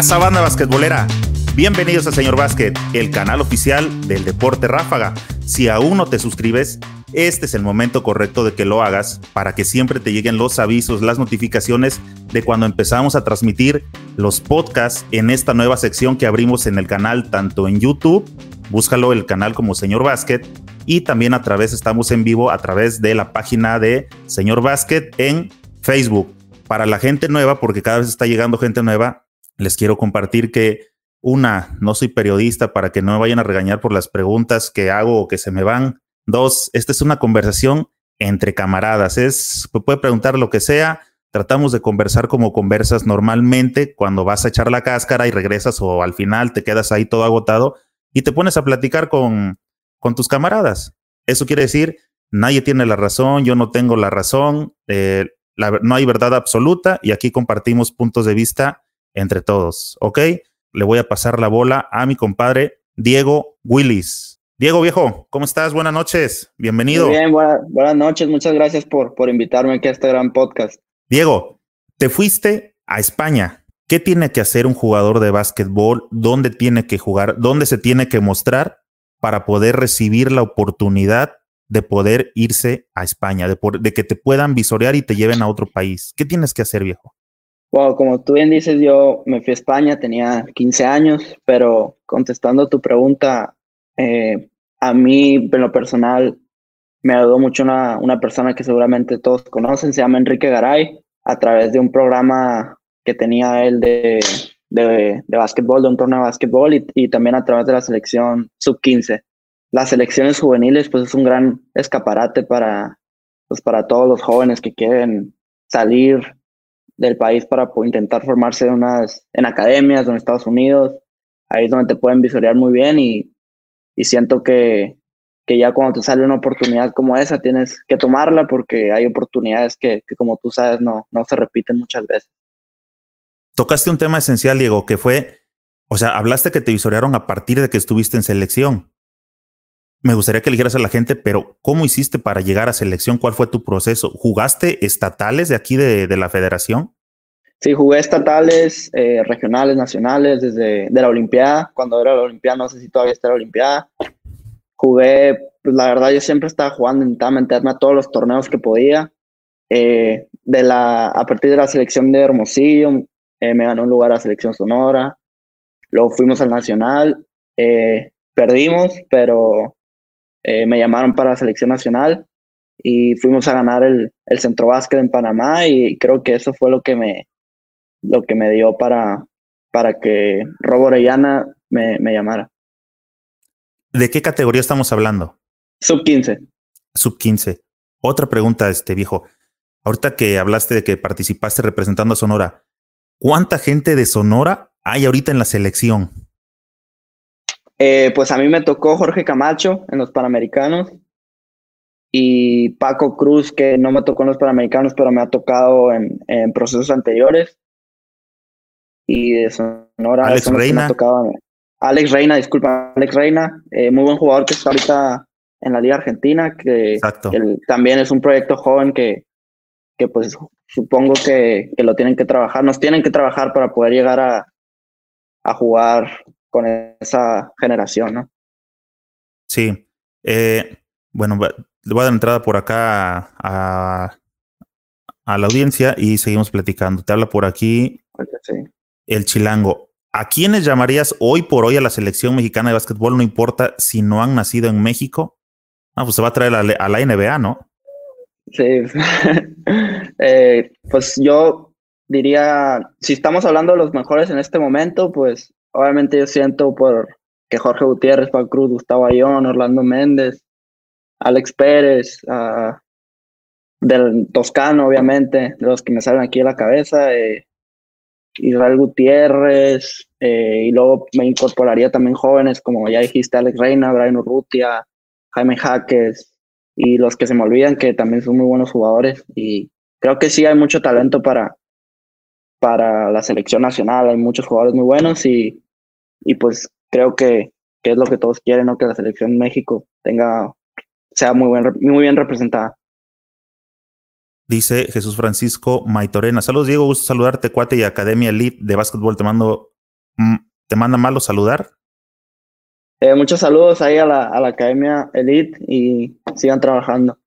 raza banda basquetbolera? Bienvenidos a Señor Básquet, el canal oficial del deporte ráfaga. Si aún no te suscribes, este es el momento correcto de que lo hagas para que siempre te lleguen los avisos, las notificaciones de cuando empezamos a transmitir los podcasts en esta nueva sección que abrimos en el canal, tanto en YouTube, búscalo el canal como Señor Básquet, y también a través, estamos en vivo a través de la página de Señor Básquet en Facebook. Para la gente nueva, porque cada vez está llegando gente nueva, les quiero compartir que una, no soy periodista para que no me vayan a regañar por las preguntas que hago o que se me van. Dos, esta es una conversación entre camaradas. Es, puede preguntar lo que sea. Tratamos de conversar como conversas normalmente cuando vas a echar la cáscara y regresas o al final te quedas ahí todo agotado y te pones a platicar con, con tus camaradas. Eso quiere decir, nadie tiene la razón, yo no tengo la razón, eh, no hay verdad absoluta y aquí compartimos puntos de vista entre todos, ¿ok? Le voy a pasar la bola a mi compadre Diego Willis. Diego viejo, ¿cómo estás? Buenas noches, bienvenido. Muy bien, buenas noches, muchas gracias por, por invitarme aquí a este gran podcast. Diego, te fuiste a España. ¿Qué tiene que hacer un jugador de básquetbol? ¿Dónde tiene que jugar? ¿Dónde se tiene que mostrar para poder recibir la oportunidad de poder irse a España, de, de que te puedan visorear y te lleven a otro país? ¿Qué tienes que hacer, viejo? Wow, como tú bien dices, yo me fui a España, tenía 15 años, pero contestando tu pregunta, eh, a mí en lo personal me ayudó mucho una, una, persona que seguramente todos conocen, se llama Enrique Garay, a través de un programa que tenía él de, de, de básquetbol, de un torneo de básquetbol y, y también a través de la selección sub-15. Las selecciones juveniles pues es un gran escaparate para, pues, para todos los jóvenes que quieren salir del país para intentar formarse en, unas, en academias en Estados Unidos. Ahí es donde te pueden visorear muy bien y, y siento que, que ya cuando te sale una oportunidad como esa tienes que tomarla porque hay oportunidades que, que como tú sabes no, no se repiten muchas veces. Tocaste un tema esencial, Diego, que fue, o sea, hablaste que te visorearon a partir de que estuviste en selección me gustaría que dijeras a la gente, pero ¿cómo hiciste para llegar a selección? ¿Cuál fue tu proceso? ¿Jugaste estatales de aquí de, de la federación? Sí, jugué estatales, eh, regionales, nacionales, desde de la Olimpiada. Cuando era la Olimpiada, no sé si todavía está la Olimpiada. Jugué, pues la verdad, yo siempre estaba jugando, intentaba meterme a todos los torneos que podía. Eh, de la, a partir de la selección de Hermosillo, eh, me ganó un lugar a la selección Sonora. Luego fuimos al Nacional. perdimos, pero eh, me llamaron para la selección nacional y fuimos a ganar el, el centro básquet en Panamá y creo que eso fue lo que me, lo que me dio para, para que Robo Orellana me, me llamara. ¿De qué categoría estamos hablando? Sub 15. Sub 15. Otra pregunta, este viejo. Ahorita que hablaste de que participaste representando a Sonora, ¿cuánta gente de Sonora hay ahorita en la selección? Eh, pues a mí me tocó Jorge Camacho en los Panamericanos y Paco Cruz, que no me tocó en los Panamericanos, pero me ha tocado en, en procesos anteriores. Y de Sonora, Alex Reina. Alex Reina, disculpa, Alex Reina, eh, muy buen jugador que está ahorita en la Liga Argentina, que, también es un proyecto joven que, que pues supongo que, que, lo tienen que trabajar, nos tienen que trabajar para poder llegar a, a jugar con esa generación, ¿no? Sí. Eh, bueno, le voy a dar entrada por acá a, a, la audiencia y seguimos platicando. Te habla por aquí el chilango. ¿A quiénes llamarías hoy por hoy a la selección mexicana de básquetbol? No importa si no han nacido en México. Ah, pues se va a traer a, a la NBA, ¿no? Sí. eh, pues yo diría, si estamos hablando de los mejores en este momento, pues obviamente yo siento por que Jorge Gutiérrez, Paul Cruz, Gustavo Ayón, Orlando Méndez, Alex Pérez, del Toscano, obviamente, de los que me salen aquí a la cabeza, eh, Israel Gutiérrez, eh, y luego me incorporaría también jóvenes, como ya dijiste, Alex Reina, Brian Urrutia, Jaime Jaques, y los que se me olvidan, que también son muy buenos jugadores, y creo que sí hay mucho talento para, para la selección nacional. Hay muchos jugadores muy buenos y, y pues creo que, que, es lo que todos quieren, ¿no? Que la selección México tenga, sea muy, buen, muy bien representada. Dice Jesús Francisco Maitorena. Saludos, Diego. Gusto saludarte, cuate y Academia Elite de Básquetbol. Te mando mm, te manda malo saludar. Eh, muchos saludos ahí a la, a la Academia Elite y sigan trabajando.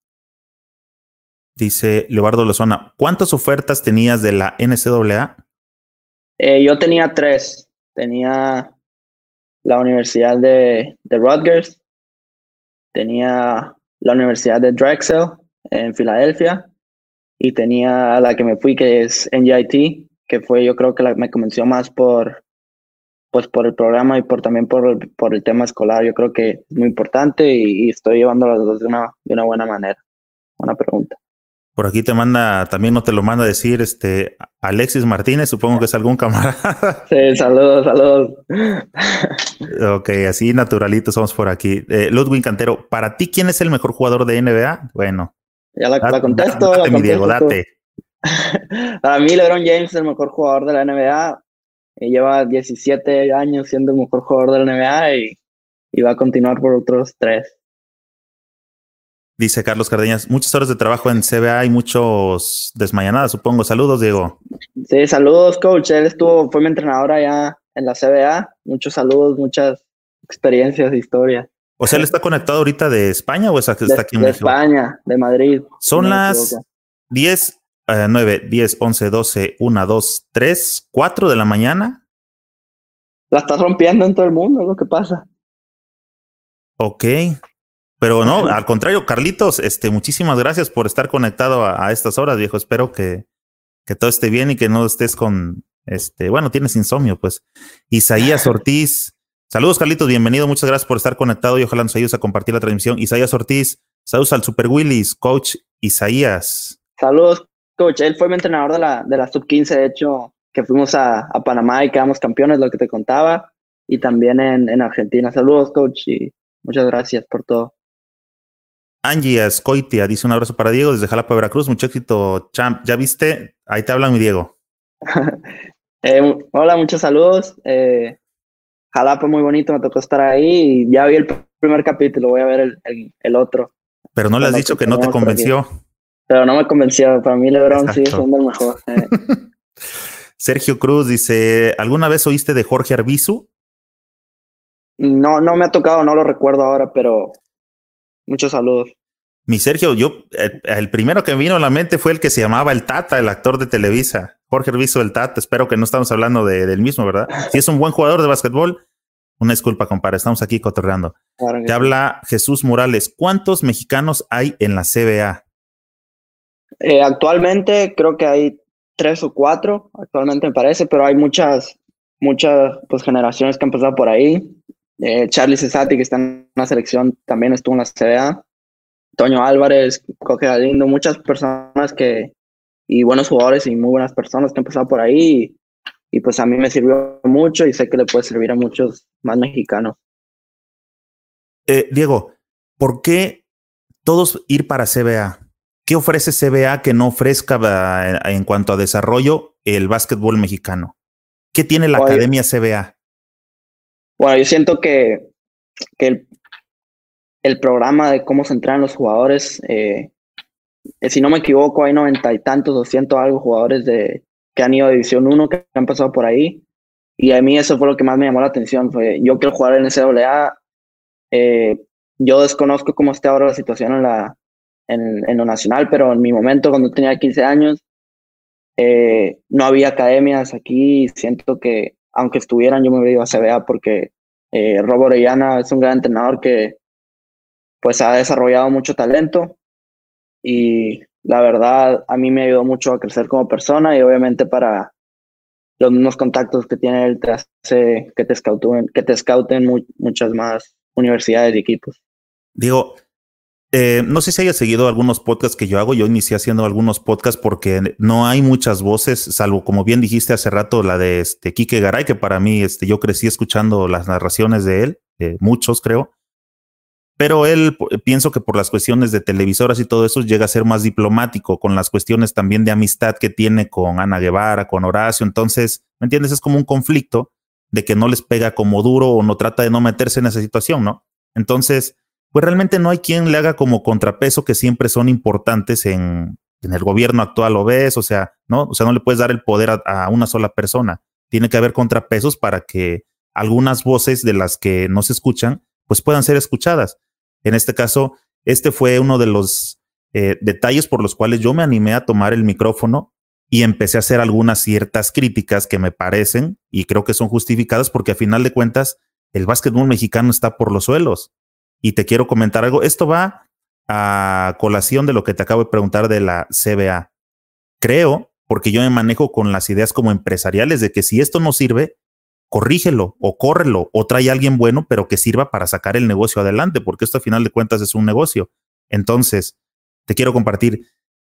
Dice Leobardo Lozona, ¿cuántas ofertas tenías de la NCAA? Eh, yo tenía tres. Tenía la Universidad de, Rutgers, tenía la Universidad de Drexel en Filadelfia y tenía la que me fui que es NJIT, que fue yo creo que la, me convenció más por pues por el programa y por también por por el tema escolar. Yo creo que es muy importante y, y estoy llevando las dos de una, de una buena manera. Buena pregunta. Por aquí te manda, también no te lo manda a decir este Alexis Martínez, supongo que es algún camarada. Sí, saludos, saludos. ok, así naturalitos somos por aquí. Eh, Ludwig Cantero, para ti, ¿quién es el mejor jugador de NBA? Bueno. Ya la, la contesto. Date, la mi Diego, date. para mí, LeBron James es el mejor jugador de la NBA. Y lleva 17 años siendo el mejor jugador de la NBA y, y va a continuar por otros tres. Dice Carlos Cardeñas, muchas horas de trabajo en CBA y muchos desmayanadas, supongo. Saludos, Diego. Sí, saludos, coach. Él estuvo, fue mi entrenador allá en la CBA. Muchos saludos, muchas experiencias, historias. O sea, él está conectado ahorita de España o está, de, aquí en de México? España, de Madrid. Son No las equivoco. 10, eh, 9, 10, 11, 12, 1, 2, 3, 4 de la mañana. La estás rompiendo en todo el mundo, es lo que pasa. Ok. Pero no, al contrario, Carlitos, este, muchísimas gracias por estar conectado a, a estas horas, viejo. Espero que, que todo esté bien y que no estés con, este, bueno, tienes insomnio, pues. Isaías Ortiz, saludos, Carlitos, bienvenido, muchas gracias por estar conectado y ojalá nos ayudes a compartir la transmisión. Isaías Ortiz, saludos al Super Willis, coach Isaías. Saludos, coach. Él fue mi entrenador de la, de la sub-15, de hecho, que fuimos a, a Panamá y quedamos campeones, lo que te contaba, y también en, en Argentina. Saludos, coach, y muchas gracias por todo. Angie Ascoitia dice un abrazo para Diego desde Jalapa, Veracruz. Mucho éxito, champ. ¿Ya viste? Ahí te hablan mi Diego. Eh, hola, muchos saludos. Eh, Jalapa muy bonito, me tocó estar ahí y ya vi el primer capítulo, voy a ver el, el, el otro. Pero no le has dicho que no te convenció. Pero no me convenció, para mí LeBron sigue Exacto. siendo el mejor. Eh, Sergio Cruz dice: ¿Alguna vez oíste de Jorge Arbizu? no, no me ha tocado, no lo recuerdo ahora, pero muchos saludos. Mi Sergio, yo, el, el primero que me vino a la mente fue el que se llamaba el Tata, el actor de Televisa. Jorge Arbizu, el Tata. Espero que no estamos hablando de- del mismo, ¿verdad? Si es un buen jugador de básquetbol, una disculpa, compadre. Estamos aquí cotorreando. Claro Te sí. habla Jesús Morales. ¿Cuántos mexicanos hay en la CBA? Eh, actualmente creo que hay tres o cuatro, actualmente me parece, pero hay muchas, muchas pues, generaciones que han pasado por ahí. Eh, Charlie Cesati, que está en la selección, también estuvo en la CBA. Toño Álvarez, Coque Galindo, muchas personas que, y buenos jugadores y muy buenas personas que han pasado por ahí. Y, y pues a mí me sirvió mucho y sé que le puede servir a muchos más mexicanos. Eh, Diego, ¿por qué todos ir para CBA? ¿Qué ofrece CBA que no ofrezca eh, en cuanto a desarrollo el básquetbol mexicano? ¿Qué tiene la Oye. Academia CBA? Bueno, yo siento que, que el, programa de cómo se entrenan los jugadores, eh, eh, si no me equivoco, hay noventa y tantos, doscientos algo jugadores de, que han ido a División 1, que han pasado por ahí. Y a mí eso fue lo que más me llamó la atención. Fue, yo quiero jugar en NCAA. Eh, yo desconozco cómo está ahora la situación en, la, en, lo nacional, pero en mi momento, cuando tenía 15 años, eh, no había academias aquí. Siento que, aunque estuvieran, yo me hubiera ido a CBA porque eh, Robo Orellana es un gran entrenador que pues ha desarrollado mucho talento y la verdad a mí me ayudó mucho a crecer como persona y obviamente para los mismos contactos que tiene él te que te scouten, que te scouten mu muchas más universidades y equipos. Digo, eh, no sé si hayas seguido algunos podcasts que yo hago. Yo inicié haciendo algunos podcasts porque no hay muchas voces, salvo como bien dijiste hace rato, la de este Quique Garay, que para mí este, yo crecí escuchando las narraciones de él, eh, muchos creo. Pero él p- pienso que por las cuestiones de televisoras y todo eso llega a ser más diplomático con las cuestiones también de amistad que tiene con Ana Guevara, con Horacio. Entonces, ¿me entiendes? Es como un conflicto de que no les pega como duro o no trata de no meterse en esa situación, ¿no? Entonces, pues realmente no hay quien le haga como contrapeso que siempre son importantes en, el gobierno actual, ¿lo ves? O sea, ¿no? O sea, no le puedes dar el poder a, a una sola persona. tiene que haber contrapesos para que algunas voces de las que no se escuchan, pues puedan ser escuchadas. En este caso, este fue uno de los eh, detalles por los cuales yo me animé a tomar el micrófono y empecé a hacer algunas ciertas críticas que me parecen y creo que son justificadas porque a final de cuentas el básquetbol mexicano está por los suelos. Y te quiero comentar algo. Esto va a colación de lo que te acabo de preguntar de la CBA. Creo, porque yo me manejo con las ideas como empresariales de que si esto no sirve, corrígelo o córrelo o trae a alguien bueno, pero que sirva para sacar el negocio adelante, porque esto a final de cuentas es un negocio. Entonces, te quiero compartir,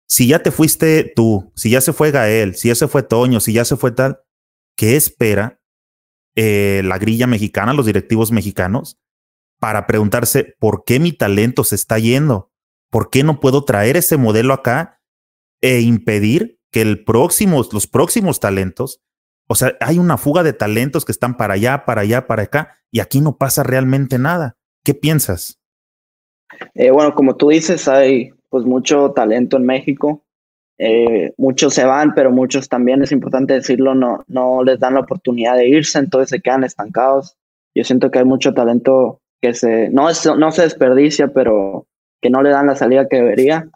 si ya te fuiste tú, si ya se fue Gael, si ya se fue Toño, si ya se fue tal, ¿qué espera eh, la grilla mexicana, los directivos mexicanos, para preguntarse por qué mi talento se está yendo? ¿Por qué no puedo traer ese modelo acá e impedir que el próximo, los próximos talentos o sea, hay una fuga de talentos que están para allá, para allá, para acá, y aquí no pasa realmente nada. ¿Qué piensas? Eh, bueno, como tú dices, hay pues mucho talento en México. Eh, muchos se van, pero muchos también, es importante decirlo, no, no les dan la oportunidad de irse, entonces se quedan estancados. Yo siento que hay mucho talento que se, no, no se desperdicia, pero que no le dan la salida que debería.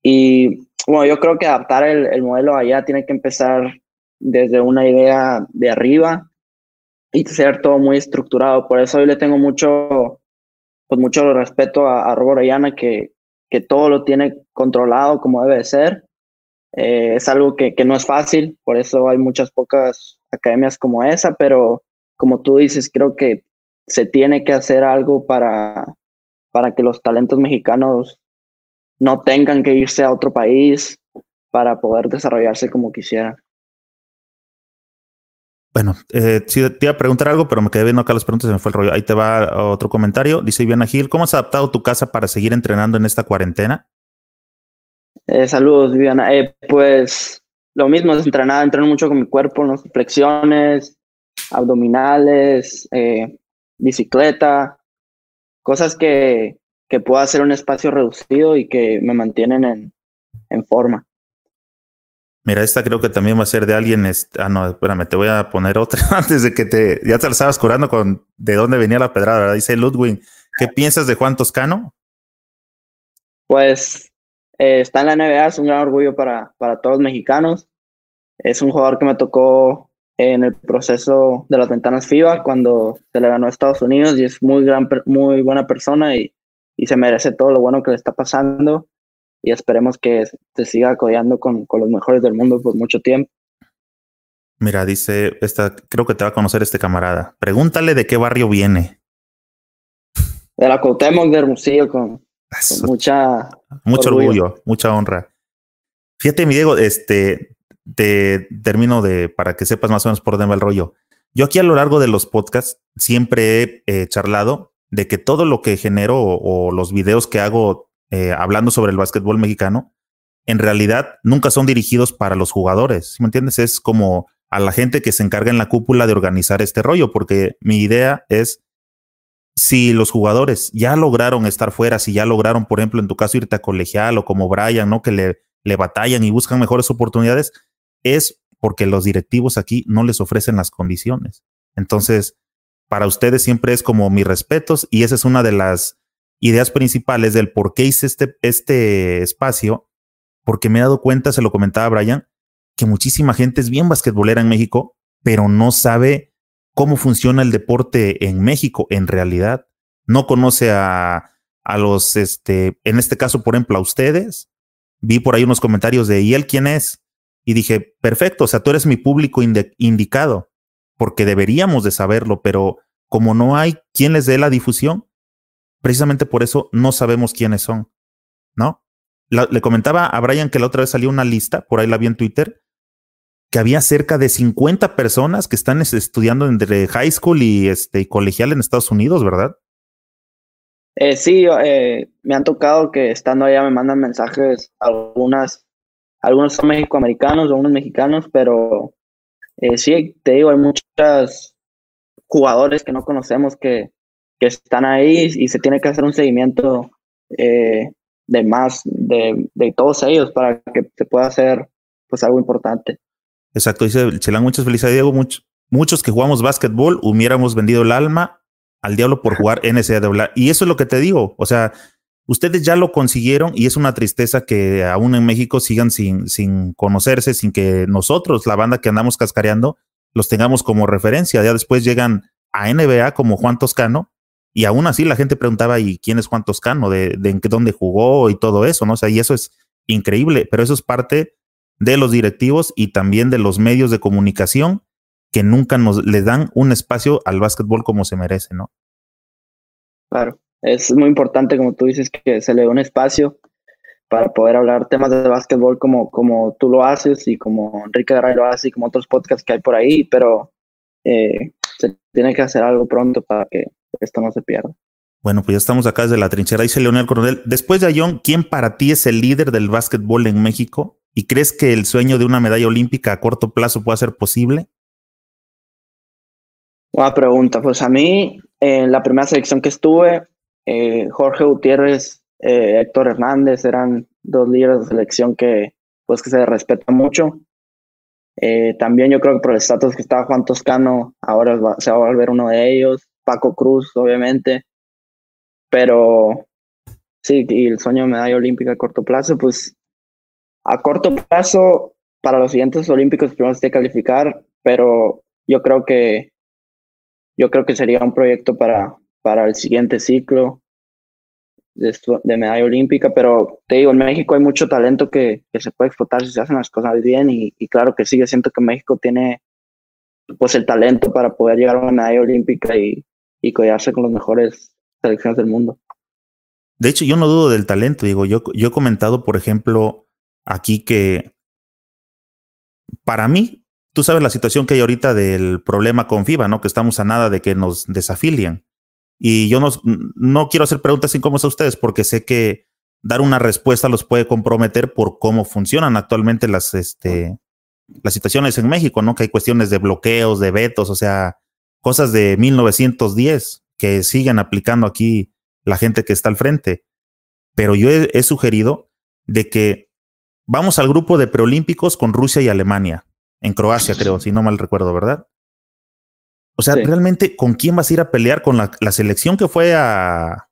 Y bueno, yo creo que adaptar el, el modelo allá tiene que empezar desde una idea de arriba y ser todo muy estructurado. Por eso yo le tengo mucho, pues mucho respeto a, a Robo que, que todo lo tiene controlado como debe ser. Eh, es algo que, que no es fácil, por eso hay muchas pocas academias como esa, pero como tú dices, creo que se tiene que hacer algo para, para que los talentos mexicanos no tengan que irse a otro país para poder desarrollarse como quisieran. Bueno, eh, sí, te iba a preguntar algo, pero me quedé viendo acá las preguntas y me fue el rollo. Ahí te va otro comentario. Dice Viviana Gil, ¿cómo has adaptado tu casa para seguir entrenando en esta cuarentena? Eh, saludos, Viviana. Eh, pues lo mismo, es entrenar, entreno mucho con mi cuerpo, flexiones, abdominales, eh, bicicleta, cosas que, que puedo hacer en un espacio reducido y que me mantienen en, en forma. Mira, esta creo que también va a ser de alguien. ah, no, espérame, te voy a poner otra antes de que te. Ya te la estabas curando con de dónde venía la pedrada, ¿verdad? Dice Ludwig. ¿Qué piensas de Juan Toscano? Pues eh, está en la NBA, es un gran orgullo para, para todos los mexicanos. Es un jugador que me tocó en el proceso de las ventanas FIBA cuando se le ganó a Estados Unidos y es muy, gran, muy buena persona y, y se merece todo lo bueno que le está pasando y esperemos que se siga codeando con, con, los mejores del mundo por mucho tiempo. Mira, dice, esta, creo que te va a conocer este camarada. Pregúntale de qué barrio viene. De la Cuauhtémoc de Hermosillo con, mucha... Mucho orgullo. mucha honra. Fíjate, mi Diego, este, te termino de, para que sepas más o menos por dónde va el rollo. Yo aquí a lo largo de los podcasts siempre he eh, charlado de que todo lo que genero o, los videos que hago eh, hablando sobre el básquetbol mexicano, en realidad nunca son dirigidos para los jugadores. ¿Me entiendes? Es como a la gente que se encarga en la cúpula de organizar este rollo, porque mi idea es si los jugadores ya lograron estar fuera, si ya lograron, por ejemplo, en tu caso, irte a colegial o como Brian, ¿no? Que le, le batallan y buscan mejores oportunidades, es porque los directivos aquí no les ofrecen las condiciones. Entonces, para ustedes siempre es como mis respetos y esa es una de las ideas principales del por qué hice este, este espacio, porque me he dado cuenta, se lo comentaba Brian, que muchísima gente es bien basquetbolera en México, pero no sabe cómo funciona el deporte en México en realidad. No conoce a, a los, este, en este caso, por ejemplo, a ustedes. Vi por ahí unos comentarios de, ¿y él quién es? Y dije, perfecto, o sea, tú eres mi público indicado, porque deberíamos de saberlo, pero como no hay quien les dé la difusión, precisamente por eso no sabemos quiénes son, ¿no? le comentaba a Brian que la otra vez salió una lista, por ahí la vi en Twitter, que había cerca de 50 personas que están estudiando entre high school y, este, colegial en Estados Unidos, ¿verdad? Eh, sí, eh, me han tocado que estando allá me mandan mensajes, algunas, algunos son mexicoamericanos, algunos mexicanos, pero eh, sí, te digo, hay muchos jugadores que no conocemos que, que están ahí y se tiene que hacer un seguimiento eh, de más de, de, todos ellos para que se pueda hacer pues algo importante. Exacto, dice Chelán, muchas felicidades, Diego. muchos que jugamos básquetbol hubiéramos vendido el alma al diablo por jugar NCAA. Y eso es lo que te digo. O sea, ustedes ya lo consiguieron y es una tristeza que aún en México sigan sin, sin conocerse, sin que nosotros, la banda que andamos cascareando, los tengamos como referencia. Ya después llegan a NBA como Juan Toscano y aún así la gente preguntaba, ¿y quién es Juan Toscano? ¿De, de dónde jugó y todo eso? ¿no? O sea, y eso es increíble, pero eso es parte de los directivos y también de los medios de comunicación que nunca nos le dan un espacio al básquetbol como se merece, ¿no? Claro, es muy importante, como tú dices, que se le dé un espacio para poder hablar temas de básquetbol como, como tú lo haces y como Enrique Garay lo hace y como otros podcasts que hay por ahí, pero eh, se tiene que hacer algo pronto para que esto no se pierda. Bueno, pues ya estamos acá desde la trinchera. Dice Leonel Coronel, después de Ayón, ¿quién para ti es el líder del básquetbol en México? ¿Y crees que el sueño de una medalla olímpica a corto plazo pueda ser posible? Buena pregunta. Pues a mí, en la primera selección que estuve, eh, Jorge Gutiérrez, eh, Héctor Hernández eran dos líderes de selección que, pues, que se respetan mucho. Eh, también yo creo que por el estatus que estaba Juan Toscano, ahora se va a volver uno de ellos. Paco Cruz, obviamente. Pero sí, y el sueño de medalla olímpica a corto plazo, pues a corto plazo, para los siguientes olímpicos primero se tiene que calificar, pero yo creo que yo creo que sería un proyecto para, para el siguiente ciclo de, medalla olímpica, pero te digo, en México hay mucho talento que, que se puede explotar si se hacen las cosas bien y, claro que sigue siento que México tiene pues el talento para poder llegar a una medalla olímpica y, y collarse con las mejores selecciones del mundo. De hecho, yo no dudo del talento, digo, yo, yo he comentado, por ejemplo, aquí que para mí tú sabes la situación que hay ahorita del problema con FIBA, ¿no? Que estamos a nada de que nos desafilien. Y yo no, no quiero hacer preguntas incómodas a ustedes porque sé que dar una respuesta los puede comprometer por cómo funcionan actualmente las, este, las situaciones en México, ¿no? Que hay cuestiones de bloqueos, de vetos, o sea, cosas de 1910 que siguen aplicando aquí la gente que está al frente. Pero yo he, he sugerido de que vamos al grupo de preolímpicos con Rusia y Alemania en Croacia, creo, si no mal recuerdo, ¿verdad? O sea, realmente, ¿con quién vas a ir a pelear? ¿Con la, selección que fue a,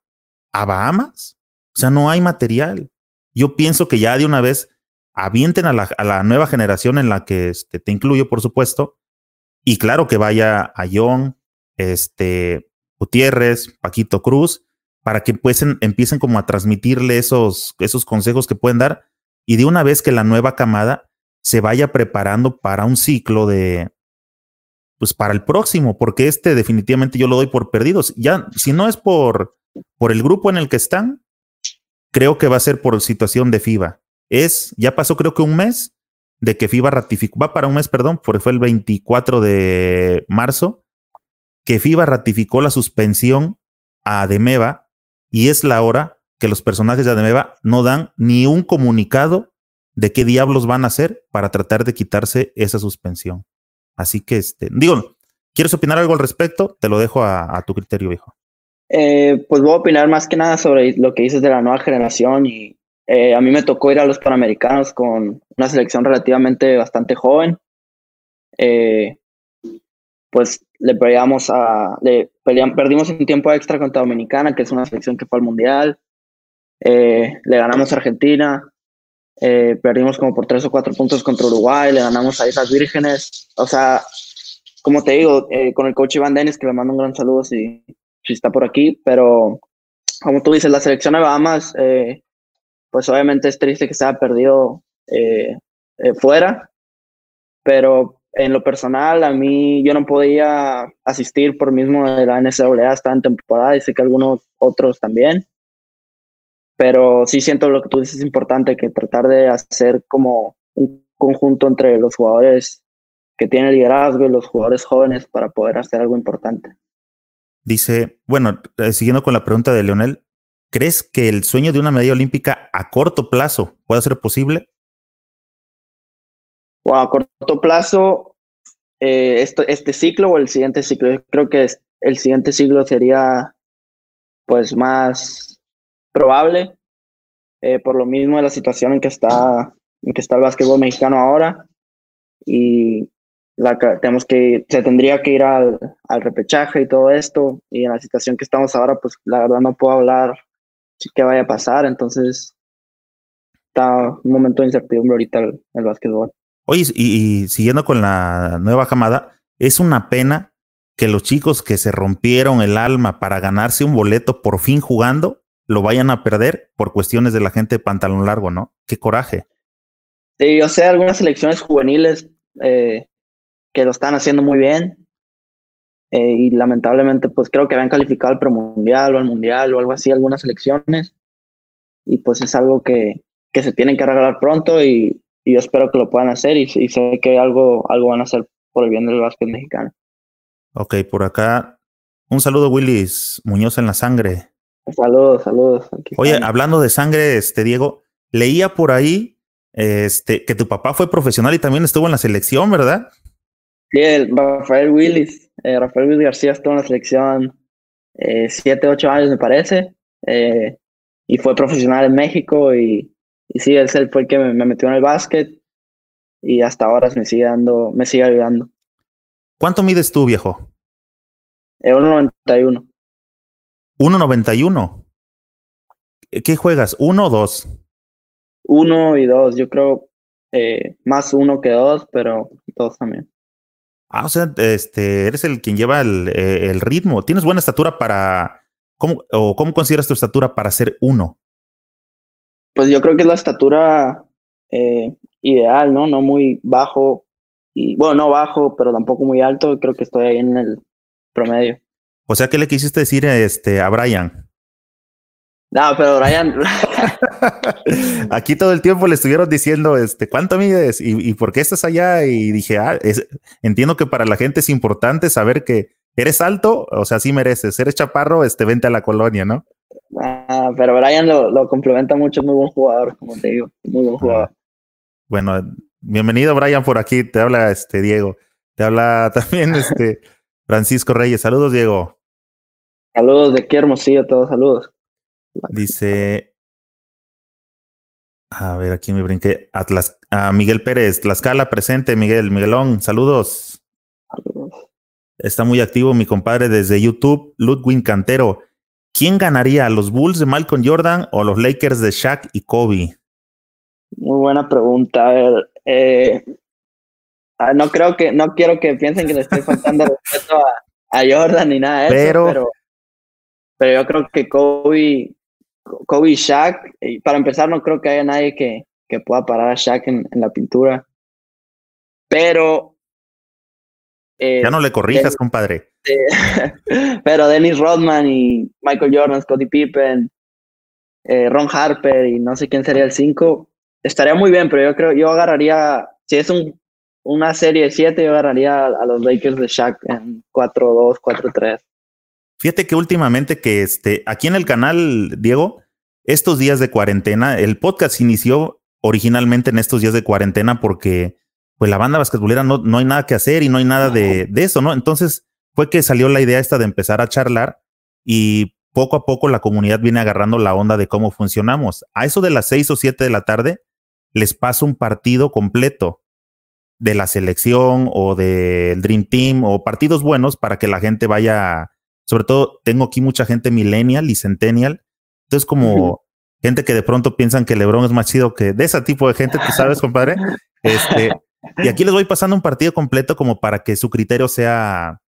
a, Bahamas? O sea, no hay material. Yo pienso que ya de una vez avienten a la, a la nueva generación en la que este, te incluyo, por supuesto. Y claro que vaya a John, este, Gutiérrez, Paquito Cruz, para que empiecen, empiecen como a transmitirle esos, esos consejos que pueden dar. Y de una vez que la nueva camada se vaya preparando para un ciclo de, pues para el próximo, porque este definitivamente yo lo doy por perdidos. Ya, si no es por, por el grupo en el que están, creo que va a ser por situación de FIBA. Es, ya pasó creo que un mes de que FIBA ratificó, va para un mes, perdón, porque fue el 24 de marzo, que FIBA ratificó la suspensión a Demeva y es la hora que los personajes de Ademeva no dan ni un comunicado de qué diablos van a hacer para tratar de quitarse esa suspensión. Así que, este, digo, ¿quieres opinar algo al respecto? Te lo dejo a, tu criterio, hijo. Eh, pues voy a opinar más que nada sobre lo que dices de la nueva generación y eh, a mí me tocó ir a los Panamericanos con una selección relativamente bastante joven. Eh, pues le peleamos a, le perdimos un tiempo extra contra Dominicana, que es una selección que fue al Mundial. le ganamos a Argentina, eh, perdimos como por tres o cuatro puntos contra Uruguay, le ganamos a esas vírgenes. O sea, como te digo, eh, con el coach Iván Dennis, que le mando un gran saludo si, si está por aquí, pero como tú dices, la selección de Bahamas, eh, pues obviamente es triste que se haya perdido fuera, pero en lo personal, a mí yo no podía asistir por mismo de la NCAA, estaba en temporada y sé que algunos otros también pero sí siento lo que tú dices es importante, que tratar de hacer como un conjunto entre los jugadores que tienen liderazgo y los jugadores jóvenes para poder hacer algo importante. Dice, bueno, eh, siguiendo con la pregunta de Leonel, ¿crees que el sueño de una medalla olímpica a corto plazo puede ser posible? Bueno, a corto plazo, eh, este ciclo o el siguiente ciclo, yo creo que el siguiente ciclo sería pues más probable, eh, por lo mismo de la situación en que está, en que está el básquetbol mexicano ahora. y la, tenemos que, se tendría que ir al, al, repechaje y todo esto, y en la situación que estamos ahora, pues la verdad no puedo hablar qué vaya a pasar, entonces está un momento de incertidumbre ahorita el, el básquetbol. Oye, y, siguiendo con la nueva camada, es una pena que los chicos que se rompieron el alma para ganarse un boleto por fin jugando, lo vayan a perder por cuestiones de la gente de pantalón largo, ¿no? Qué coraje. Sí, yo sé algunas selecciones juveniles eh, que lo están haciendo muy bien. Eh, y lamentablemente, pues creo que habían calificado al premundial o al mundial o algo así, algunas selecciones. Y pues es algo que, que se tienen que arreglar pronto y, y, yo espero que lo puedan hacer y, y, sé que algo, algo van a hacer por el bien del básquet mexicano. Ok, por acá, un saludo Willis Muñoz en la sangre. Saludos, saludos. Oye, hablando de sangre, este Diego, leía por ahí este, que tu papá fue profesional y también estuvo en la selección, ¿verdad? Sí, el Rafael Willis, eh, Rafael Willis García estuvo en la selección eh, siete, ocho años me parece, eh, y fue profesional en México y, y sí, él fue el que me, metió en el básquet y hasta ahora me sigue dando, me sigue ayudando. ¿Cuánto mides tú, viejo? 1.91. 1.91. ¿Qué juegas? ¿Uno o dos? Uno y dos, yo creo más uno que dos, pero dos también. Ah, o sea, este, eres el quien lleva el, eh, el ritmo. ¿Tienes buena estatura para, cómo, o cómo consideras tu estatura para ser uno? Pues yo creo que es la estatura eh, ideal, ¿no? No muy bajo y, bueno, no bajo, pero tampoco muy alto. Creo que estoy ahí en el promedio. O sea, ¿qué le quisiste decir este, a Brian? No, pero Brian. Aquí todo el tiempo le estuvieron diciendo, este, ¿cuánto mides? ¿Y, por qué estás allá? Y dije, ah, entiendo que para la gente es importante saber que eres alto, o sea, sí mereces. Eres chaparro, este, vente a la colonia, ¿no? Ah, pero Brian lo, lo complementa mucho, muy buen jugador, como te digo, muy buen jugador. bueno, bienvenido Brian por aquí, te habla este Diego, te habla también este Francisco Reyes. Saludos, Diego. Saludos de qué hermosillo, todos saludos. Dice. A ver, aquí me brinqué. Atlas, a Miguel Pérez, Tlaxcala presente, Miguel, Miguelón, saludos. Está muy activo mi compadre desde YouTube, Ludwig Cantero. ¿Quién ganaría, los Bulls de Malcolm Jordan o los Lakers de Shaq y Kobe? Muy buena pregunta. A ver, eh, ah, no creo que, no quiero que piensen que le estoy faltando respeto a, a, Jordan ni nada de eso, pero, pero yo creo que Kobe Kobe y Shaq, para empezar no creo que haya nadie que, que pueda parar a Shaq en, la pintura. Pero... Eh, ya no le corrijas, compadre. pero Dennis Rodman y Michael Jordan, Scottie Pippen, eh, Ron Harper y no sé quién sería el 5, estaría muy bien, pero yo creo, yo agarraría, si es un, una serie de 7, yo agarraría a, a los Lakers de Shaq en 4-2, 4-3. Fíjate que últimamente que este, aquí en el canal, Diego, estos días de cuarentena, el podcast inició originalmente en estos días de cuarentena porque pues la banda basquetbolera no, no hay nada que hacer y no hay nada de, de eso, ¿no? Entonces fue que salió la idea esta de empezar a charlar y poco a poco la comunidad viene agarrando la onda de cómo funcionamos. A eso de las seis o siete de la tarde les paso un partido completo de la selección o del Dream Team o partidos buenos para que la gente vaya sobre todo tengo aquí mucha gente millennial y centennial. Entonces, como gente que de pronto piensan que LeBron es más chido que de ese tipo de gente, tú sabes, compadre. Este, y aquí les voy pasando un partido completo como para que su criterio sea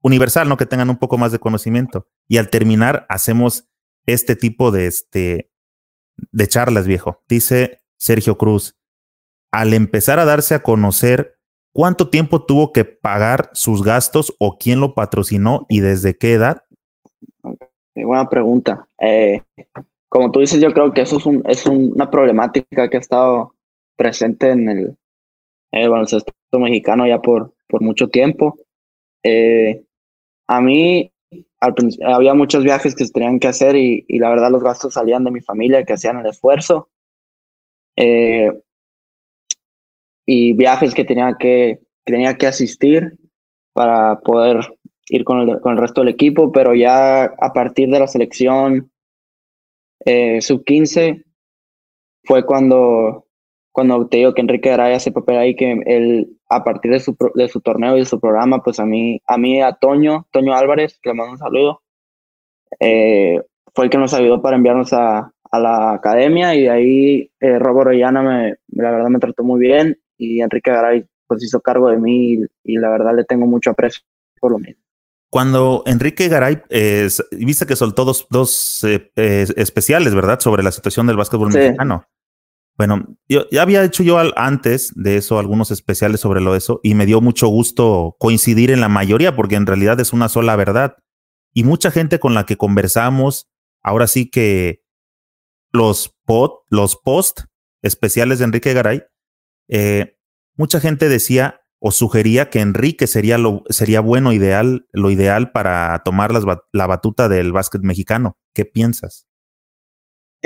universal, ¿no? Que tengan un poco más de conocimiento. Y al terminar, hacemos este tipo de, este, de charlas, viejo. Dice Sergio Cruz, al empezar a darse a conocer ¿Cuánto tiempo tuvo que pagar sus gastos o quién lo patrocinó y desde qué edad? Buena pregunta. Eh, como tú dices, yo creo que eso es, un, una problemática que ha estado presente en el, baloncesto mexicano ya por, mucho tiempo. Eh, a mí había muchos viajes que se tenían que hacer y, y, la verdad los gastos salían de mi familia que hacían el esfuerzo. Eh, y viajes que tenía que, tenía que asistir para poder ir con el, con el resto del equipo, pero ya a partir de la selección eh, sub-15 fue cuando cuando te digo que Enrique Garay hace papel ahí, que él, a partir de su, de su torneo y de su programa, pues a mí, a mí, a Toño, Toño Álvarez, que le mando un saludo, eh, fue el que nos ayudó para enviarnos a, a la academia y de ahí eh, Robo Rollana me, la verdad me trató muy bien y Enrique Garay pues hizo cargo de mí y, la verdad le tengo mucho aprecio por lo mismo. Cuando Enrique Garay, eh, viste que soltó dos, dos eh, especiales, ¿verdad? Sobre la situación del básquetbol mexicano. Bueno, yo ya había hecho yo antes de eso algunos especiales sobre lo eso y me dio mucho gusto coincidir en la mayoría porque en realidad es una sola verdad. Y mucha gente con la que conversamos, ahora sí que los, los post especiales de Enrique Garay, eh, mucha gente decía o sugería que Enrique sería lo sería bueno ideal lo ideal para tomar la batuta del básquet mexicano. ¿Qué piensas?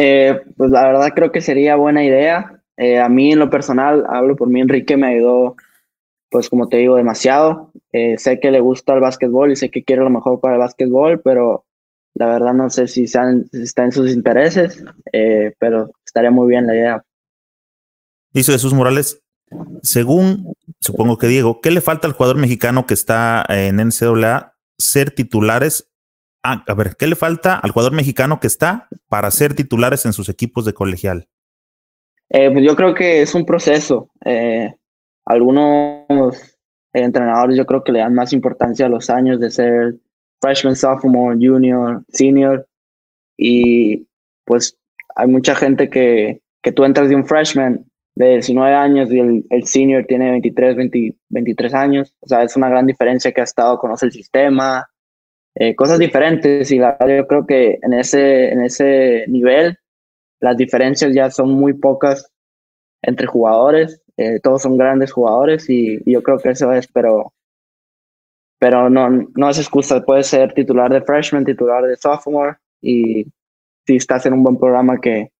Eh, pues la verdad creo que sería buena idea. Eh, a mí en lo personal, hablo por mí, Enrique me ayudó, pues como te digo, demasiado. Eh, sé que le gusta el básquetbol y sé que quiere lo mejor para el básquetbol, pero la verdad no sé si, está en sus intereses, pero estaría muy bien la idea. Dice Jesús Morales, según supongo que Diego, ¿qué le falta al jugador mexicano que está en NCAA ser titulares Ah, a ver, ¿qué le falta al jugador mexicano que está para ser titulares en sus equipos de colegial? Eh, pues yo creo que es un proceso. Eh, algunos entrenadores yo creo que le dan más importancia a los años de ser freshman, sophomore, junior, senior. Y pues hay mucha gente que, que tú entras de un freshman de 19 años y el, senior tiene 23, 23 años. O sea, es una gran diferencia que ha estado, conoce el sistema, eh, cosas diferentes y la, yo creo que en ese, en ese nivel las diferencias ya son muy pocas entre jugadores, eh, todos son grandes jugadores y, yo creo que eso es, pero, pero no, no es excusa, puede ser titular de freshman, titular de sophomore y si estás en un buen programa que,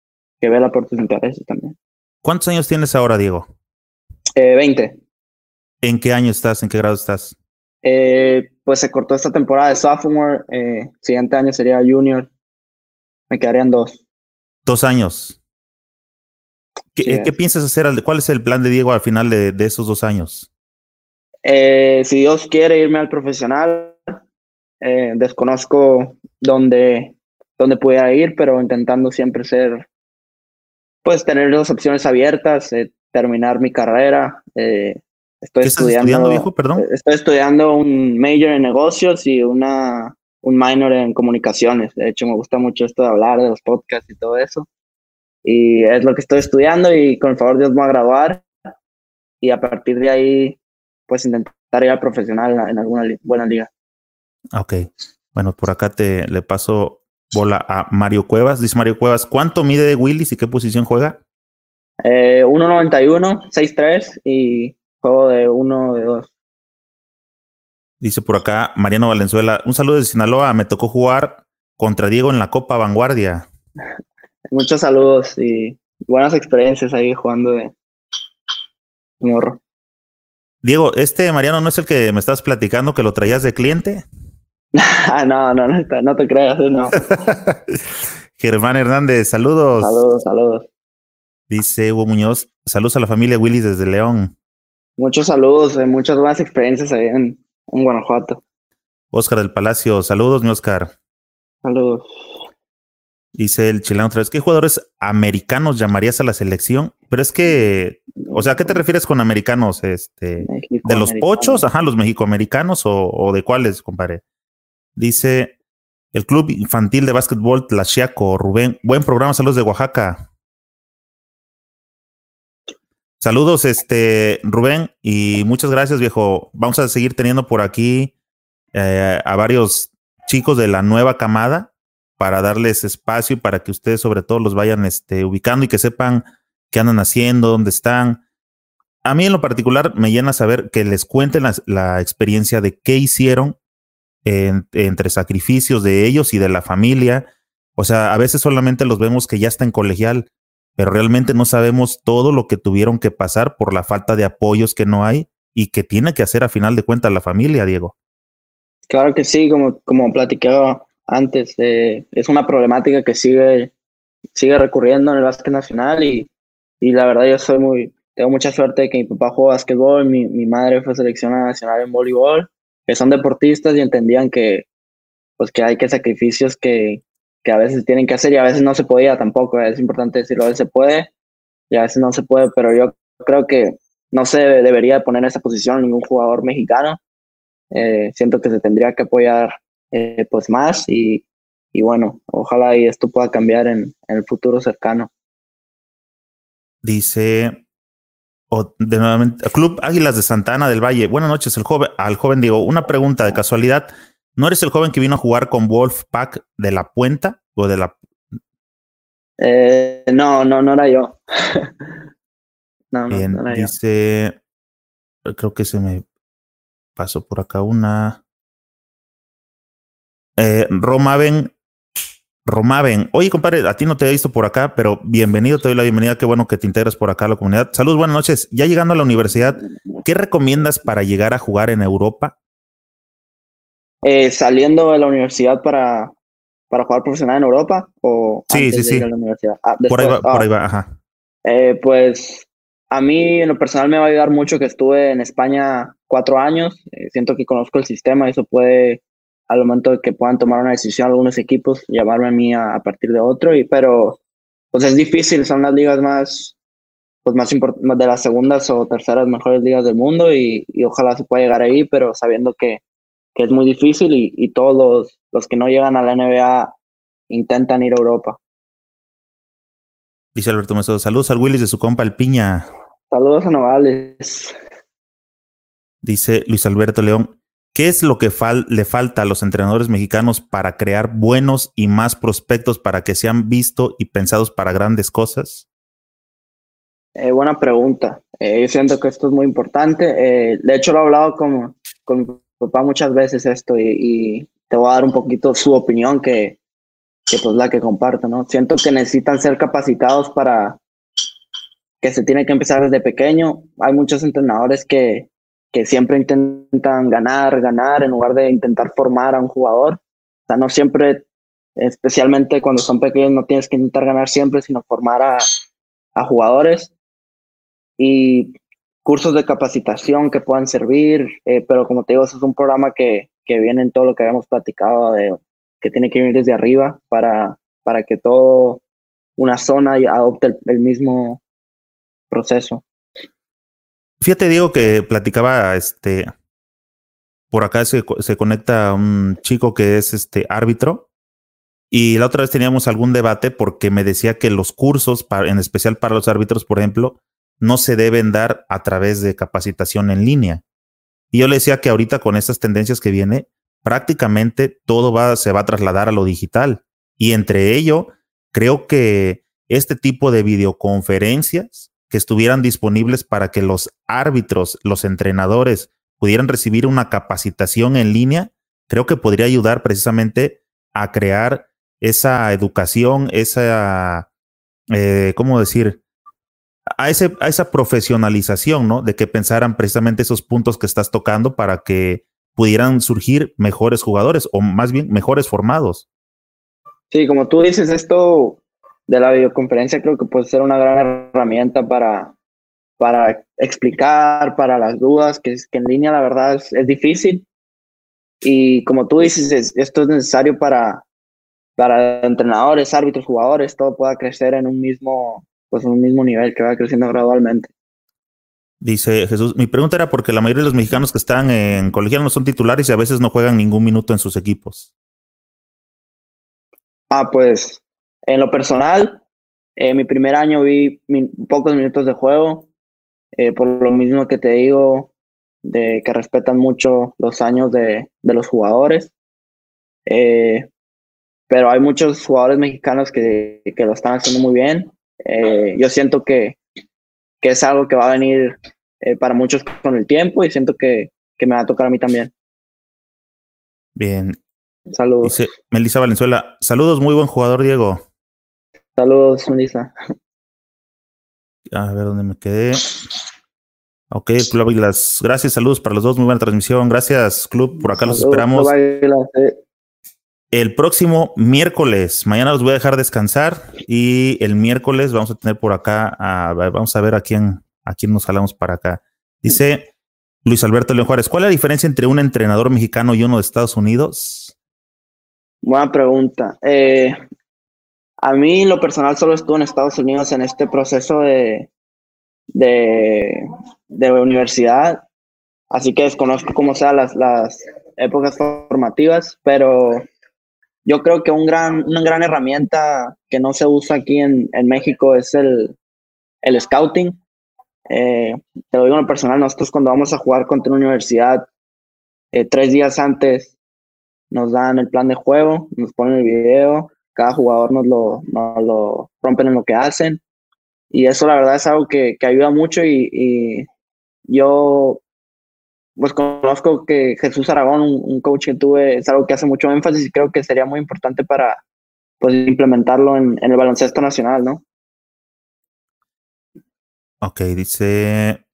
que vela por tus intereses también. ¿Cuántos años tienes ahora, Diego? Eh, 20. ¿En qué año estás? ¿En qué grado estás? Eh, pues se cortó esta temporada de sophomore, eh, siguiente año sería junior, me quedarían dos. Dos años. ¿Qué, piensas hacer? ¿Cuál es el plan de Diego al final de, esos dos años? Eh, si Dios quiere irme al profesional, eh, desconozco dónde, dónde pudiera ir, pero intentando siempre ser, pues tener las opciones abiertas, terminar mi carrera, Estoy estudiando, viejo? Perdón. Estoy estudiando un major en negocios y una, un minor en comunicaciones. De hecho, me gusta mucho esto de hablar de los podcasts y todo eso. Y es lo que estoy estudiando y con el favor de Dios me voy a graduar. Y a partir de ahí, pues intentar ir a profesional en alguna buena liga. Ok. Bueno, por acá te le paso bola a Mario Cuevas. Dice Mario Cuevas, ¿cuánto mide Willis y qué posición juega? Eh, 1.91, 6'3 y Juego de uno, de dos. Dice por acá Mariano Valenzuela, un saludo de Sinaloa, me tocó jugar contra Diego en la Copa Vanguardia. Muchos saludos y buenas experiencias ahí jugando de morro. Diego, este Mariano no es el que me estás platicando que lo traías de cliente. No, no, no, no te creas, no. Germán Hernández, saludos. Saludos, saludos. Dice Hugo Muñoz, saludos a la familia Willis desde León. Muchos saludos, eh, muchas buenas experiencias ahí en, Guanajuato. Oscar del Palacio, saludos, mi Oscar. Saludos. Dice el chileno otra vez, ¿qué jugadores americanos llamarías a la selección? Pero es que, o sea, ¿a qué te refieres con americanos? Este, ¿De los pochos? Ajá, los mexicoamericanos o, o de cuáles, compadre. Dice el Club Infantil de Básquetbol Tlaxiaco, Rubén. Buen programa, saludos de Oaxaca. Saludos, este Rubén, y muchas gracias, viejo. Vamos a seguir teniendo por aquí eh, a varios chicos de la nueva camada para darles espacio y para que ustedes sobre todo los vayan este, ubicando y que sepan qué andan haciendo, dónde están. A mí en lo particular me llena saber que les cuenten la, experiencia de qué hicieron entre sacrificios de ellos y de la familia. O sea, a veces solamente los vemos que ya están colegial, pero realmente no sabemos todo lo que tuvieron que pasar por la falta de apoyos que no hay y que tiene que hacer a final de cuentas la familia, Diego. Claro que sí, como, como platicaba antes, eh, es una problemática que sigue, sigue recurriendo en el básquet nacional y y la verdad yo soy muy, tengo mucha suerte de que mi papá jugó básquetbol, mi, mi madre fue seleccionada nacional en voleibol, que son deportistas y entendían que, pues que hay que sacrificios que, que a veces tienen que hacer y a veces no se podía tampoco, es importante decirlo, a veces se puede y a veces no se puede, pero yo creo que no se debería poner en esa posición ningún jugador mexicano. Eh, siento que se tendría que apoyar eh, pues más y, y, bueno, ojalá y esto pueda cambiar en, en el futuro cercano. Dice o de nuevamente, Club Águilas de Santana del Valle. Buenas noches, el joven, al joven Diego. Una pregunta de casualidad. ¿No eres el joven que vino a jugar con Wolfpack de la Puenta o de la? Eh, no, no, no era yo. no, Bien, no, dice, creo que se me pasó por acá una. Eh, Romaven, Romaven. Oye, compadre, a ti no te he visto por acá, pero bienvenido, te doy la bienvenida. Qué bueno que te integras por acá a la comunidad. Saludos, buenas noches. Ya llegando a la universidad, ¿qué recomiendas para llegar a jugar en Europa? Eh, saliendo de la universidad para, para jugar profesional en Europa o sí, antes sí, de sí. a la universidad? Ah, por, ahí va, por ahí va, ajá. Eh, pues a mí en lo personal me va a ayudar mucho que estuve en España cuatro años. Eh, siento que conozco el sistema eso puede, al momento de que puedan tomar una decisión algunos equipos, llamarme a mí a, a partir de otro. Y, pero pues es difícil, son las ligas más, pues más de las segundas o terceras mejores ligas del mundo y, y ojalá se pueda llegar ahí, pero sabiendo que que es muy difícil y, y todos los, los, que no llegan a la NBA intentan ir a Europa. Dice Alberto Mesodo, saludos al Willis de su compa El Piña. Saludos a Novales. Dice Luis Alberto León, ¿qué es lo que le falta a los entrenadores mexicanos para crear buenos y más prospectos para que sean vistos y pensados para grandes cosas? Eh, buena pregunta. Eh, yo siento que esto es muy importante. Eh, de hecho, lo he hablado con, con papá muchas veces esto y, te voy a dar un poquito su opinión que, que pues la que comparto, ¿no? Siento que necesitan ser capacitados para que se tiene que empezar desde pequeño. Hay muchos entrenadores que, que siempre intentan ganar, ganar en lugar de intentar formar a un jugador. O sea, no siempre, especialmente cuando son pequeños, no tienes que intentar ganar siempre, sino formar a, a jugadores. Y cursos de capacitación que puedan servir, eh, pero como te digo, eso es un programa que, que viene en todo lo que habíamos platicado, de, que tiene que venir desde arriba para, para que todo una zona adopte el, el mismo proceso. Fíjate, Diego, que platicaba este. Por acá se, se conecta un chico que es este árbitro. Y la otra vez teníamos algún debate porque me decía que los cursos, en especial para los árbitros, por ejemplo, no se deben dar a través de capacitación en línea. Y yo le decía que ahorita con estas tendencias que viene, prácticamente todo va, se va a trasladar a lo digital. Y entre ello, creo que este tipo de videoconferencias que estuvieran disponibles para que los árbitros, los entrenadores pudieran recibir una capacitación en línea, creo que podría ayudar precisamente a crear esa educación, esa, eh, ¿cómo decir? a, ese, a esa profesionalización, ¿no? De que pensaran precisamente esos puntos que estás tocando para que pudieran surgir mejores jugadores o más bien mejores formados. Sí, como tú dices, esto de la videoconferencia creo que puede ser una gran herramienta para, para explicar, para las dudas, que, que en línea la verdad es, es difícil. Y como tú dices, es, esto es necesario para, para entrenadores, árbitros, jugadores, todo pueda crecer en un mismo, pues un mismo nivel que va creciendo gradualmente. Dice Jesús, mi pregunta era porque la mayoría de los mexicanos que están en colegial no son titulares y a veces no juegan ningún minuto en sus equipos. Ah, pues en lo personal, en mi primer año vi pocos minutos de juego, eh, por lo mismo que te digo, de que respetan mucho los años de, de los jugadores. Eh, pero hay muchos jugadores mexicanos que, que lo están haciendo muy bien eh, yo siento que, que, es algo que va a venir eh, para muchos con el tiempo y siento que, que, me va a tocar a mí también. Bien. Saludos. Dice Melissa Valenzuela, saludos, muy buen jugador, Diego. Saludos, Melissa. A ver dónde me quedé. Ok, Club Águilas. Gracias, saludos para los dos. Muy buena transmisión. Gracias, Club. Por acá los esperamos. Club Águilas, eh. el próximo miércoles. Mañana los voy a dejar descansar y el miércoles vamos a tener por acá, vamos a ver a quién, a quién nos jalamos para acá. Dice Luis Alberto León Juárez, ¿cuál es la diferencia entre un entrenador mexicano y uno de Estados Unidos? Buena pregunta. Eh, a mí, lo personal, solo estuve en Estados Unidos en este proceso de, de, universidad, así que desconozco cómo sean las, las épocas formativas, pero yo creo que un gran, una gran herramienta que no se usa aquí en, en México es el, el scouting. Eh, te lo digo en lo personal, nosotros cuando vamos a jugar contra una universidad, eh, tres días antes nos dan el plan de juego, nos ponen el video, cada jugador nos lo, nos lo rompen en lo que hacen. Y eso la verdad es algo que, que ayuda mucho y, y, yo pues conozco que Jesús Aragón, un, coach que tuve, es algo que hace mucho énfasis y creo que sería muy importante para pues implementarlo en, en el baloncesto nacional, ¿no? Ok, dice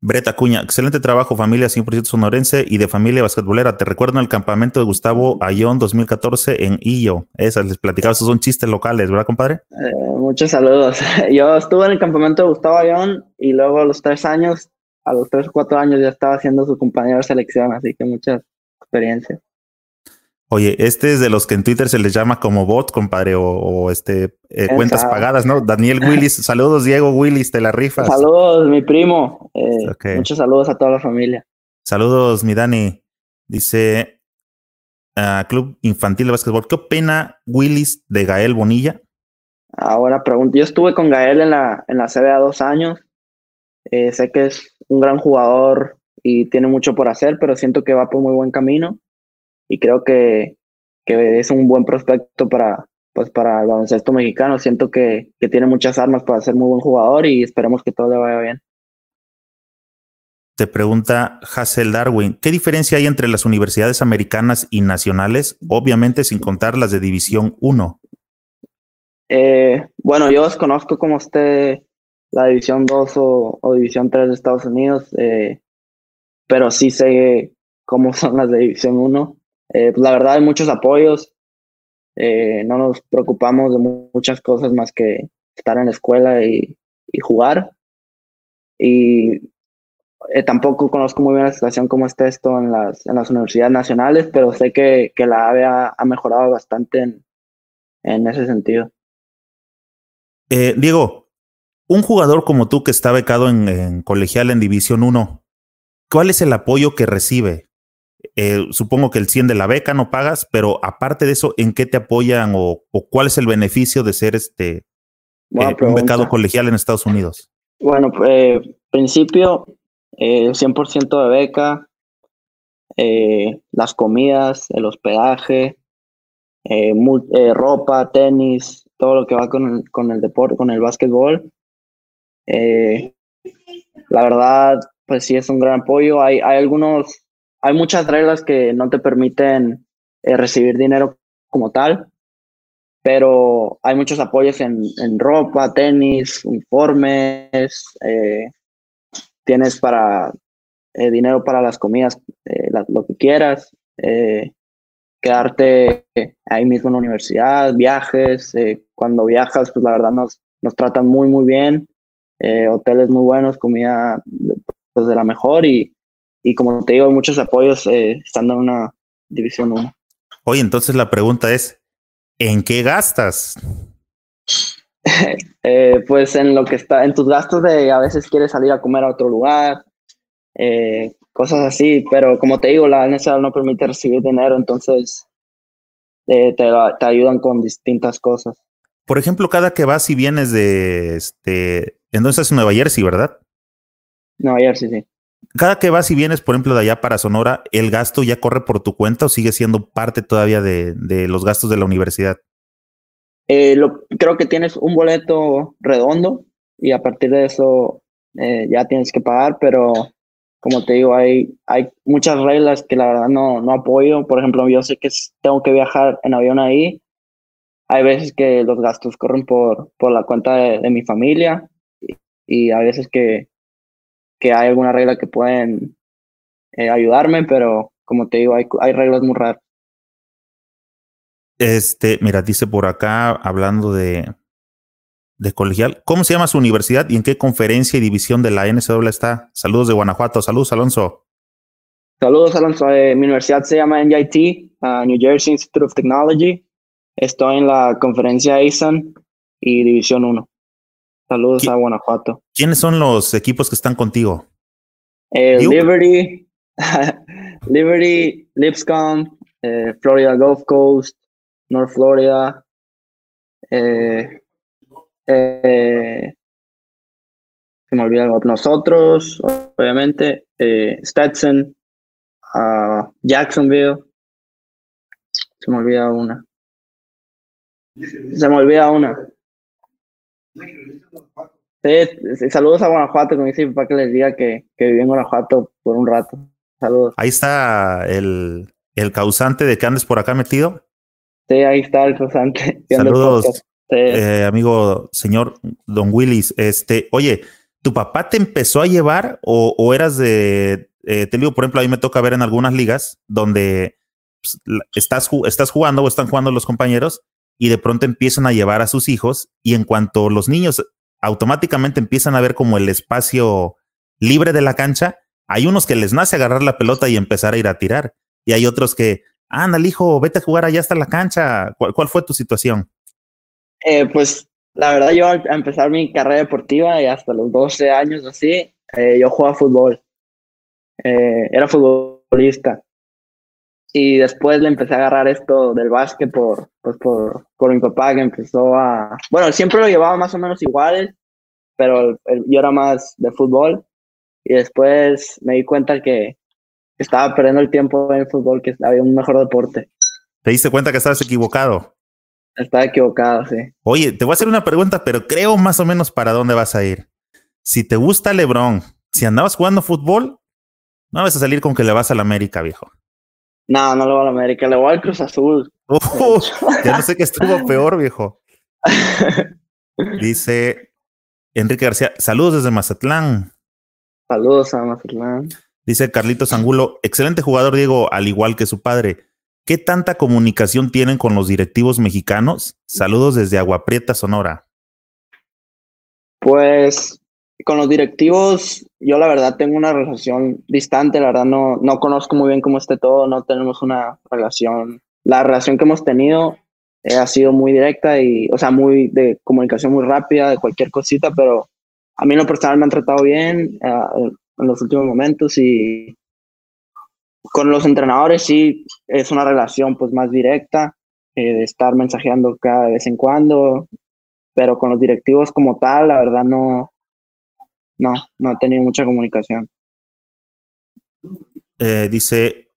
Breta Cuña, excelente trabajo, familia 100% sonorense y de familia basquetbolera. Te recuerdo el campamento de Gustavo Ayón 2014 en Illo. Esas les platicaba, esos son chistes locales, ¿verdad, compadre? Eh, muchos saludos. Yo estuve en el campamento de Gustavo Ayón y luego a los tres años, a los tres o cuatro años ya estaba haciendo su compañero de selección, así que muchas experiencias. Oye, este es de los que en Twitter se les llama como bot, compadre, o, este eh, cuentas pagadas, ¿no? Daniel Willis, saludos, Diego Willis, te la rifas. Saludos, mi primo. Eh, muchos saludos a toda la familia. Saludos, mi Dani. Dice uh, Club Infantil de Básquetbol. ¿Qué opina Willis de Gael Bonilla? Ahora pregunto. Yo estuve con Gael en la, en la CBA dos años. Eh, sé que es un gran jugador y tiene mucho por hacer, pero siento que va por muy buen camino y creo que, que es un buen prospecto para, pues para el baloncesto mexicano. Siento que, que tiene muchas armas para ser muy buen jugador y esperemos que todo le vaya bien. Te pregunta Hassel Darwin, ¿qué diferencia hay entre las universidades americanas y nacionales? Obviamente sin contar las de División 1. Eh, bueno, yo desconozco cómo esté la División 2 o, o División 3 de Estados Unidos, eh, pero sí sé cómo son las de División 1. Eh, pues la verdad hay muchos apoyos, eh, no nos preocupamos de muchas cosas más que estar en la escuela y, jugar. Y eh, tampoco conozco muy bien la situación como está esto en las, universidades nacionales, pero sé que, la AVE ha, mejorado bastante en, en ese sentido. Diego, un jugador como tú que está becado en, en colegial en División 1, ¿cuál es el apoyo que recibe? Eh, supongo que el 100 de la beca no pagas, pero aparte de eso, ¿en qué te apoyan o, cuál es el beneficio de ser este eh, un becado colegial en Estados Unidos? Bueno, eh, principio, 100% de beca, las comidas, el hospedaje, ropa, tenis, todo lo que va con el, con el deporte, con el básquetbol. la verdad, pues sí es un gran apoyo. Hay, hay algunos hay muchas reglas que no te permiten eh, recibir dinero como tal, pero hay muchos apoyos en, ropa, tenis, uniformes, eh, tienes para eh, dinero para las comidas, lo que quieras, quedarte ahí mismo en la universidad, viajes, cuando viajas, pues la verdad nos, nos tratan muy, muy bien, hoteles muy buenos, comida pues, de la mejor y y como te digo, muchos apoyos eh, estando en una división 1. Oye, entonces la pregunta es, ¿en qué gastas? eh, pues en lo que está, en tus gastos de a veces quieres salir a comer a otro lugar, eh, cosas así, pero como te digo, la NSA no permite recibir dinero, entonces eh, te, te, ayudan con distintas cosas. Por ejemplo, cada que vas y vienes de este, entonces Nueva Jersey, ¿verdad? Nueva Jersey, sí cada que vas y vienes, por ejemplo, de allá para Sonora, ¿el gasto ya corre por tu cuenta o sigue siendo parte todavía de, los gastos de la universidad? Eh, creo que tienes un boleto redondo y a partir de eso eh, ya tienes que pagar, pero como te digo, hay, hay muchas reglas que la verdad no, no apoyo. Por ejemplo, yo sé que tengo que viajar en avión ahí. Hay veces que los gastos corren por, por la cuenta de, mi familia y, y hay veces que, que hay alguna regla que pueden eh, ayudarme, pero como te digo, hay, hay reglas muy raras. Este, mira, dice por acá, hablando de, de colegial, ¿cómo se llama su universidad y en qué conferencia y división de la NCAA está? Saludos de Guanajuato. Saludos, Alonso. Saludos, Alonso. Eh, mi universidad se llama NIT, uh, New Jersey Institute of Technology. Estoy en la conferencia ASAN y División 1. Saludos a Guanajuato. ¿Quiénes son los equipos que están contigo? Eh, Liberty, Liberty, Lipscomb, eh, Florida Gulf Coast, North Florida, eh, se me olvida nosotros, obviamente, Stetson, uh, Jacksonville, se me olvida una. Se me olvida una. Sí, saludos a Guanajuato, como dice para que les diga que, que viví en Guanajuato por un rato. Saludos. Ahí está el, el causante de que andes por acá metido. Sí, ahí está el causante. Saludos, eh, amigo señor Don Willis. Este, oye, ¿tu papá te empezó a llevar o, o eras de, eh, te digo, por ejemplo, a mí me toca ver en algunas ligas donde pues, estás, estás jugando o están jugando los compañeros y de pronto empiezan a llevar a sus hijos y en cuanto los niños automáticamente empiezan a ver como el espacio libre de la cancha, hay unos que les nace agarrar la pelota y empezar a ir a tirar y hay otros que, anda, hijo, vete a jugar allá hasta la cancha. ¿Cuál, fue tu situación? Eh, pues la verdad yo al empezar mi carrera deportiva y hasta los 12 años así, eh, yo jugaba fútbol. Eh, era futbolista. Y después le empecé a agarrar esto del básquet por, pues por, por mi papá que empezó a... Bueno, siempre lo llevaba más o menos iguales, pero yo era más de fútbol. Y después me di cuenta que estaba perdiendo el tiempo en el fútbol, que había un mejor deporte. ¿Te diste cuenta que estabas equivocado? Estaba equivocado, sí. Oye, te voy a hacer una pregunta, pero creo más o menos para dónde vas a ir. Si te gusta LeBron, si andabas jugando fútbol, no vas a salir con que le vas a la América, viejo. No, no le voy a la América, le voy al Cruz Azul. ya no sé qué estuvo peor, viejo. Dice Enrique García, saludos desde Mazatlán. Saludos a Mazatlán. Dice Carlitos Angulo, excelente jugador Diego, al igual que su padre. ¿Qué tanta comunicación tienen con los directivos mexicanos? Saludos desde Agua Prieta, Sonora. Pues con los directivos, yo la verdad tengo una relación distante, la verdad no, no conozco muy bien cómo esté todo, no tenemos una relación. La relación que hemos tenido eh, ha sido muy directa y, o sea, muy de comunicación muy rápida, de cualquier cosita, pero a mí en lo personal me han tratado bien uh, en los últimos momentos y con los entrenadores sí es una relación pues más directa, eh, estar mensajeando cada vez en cuando, pero con los directivos como tal, la verdad no, no, no he tenido mucha comunicación. Eh, dice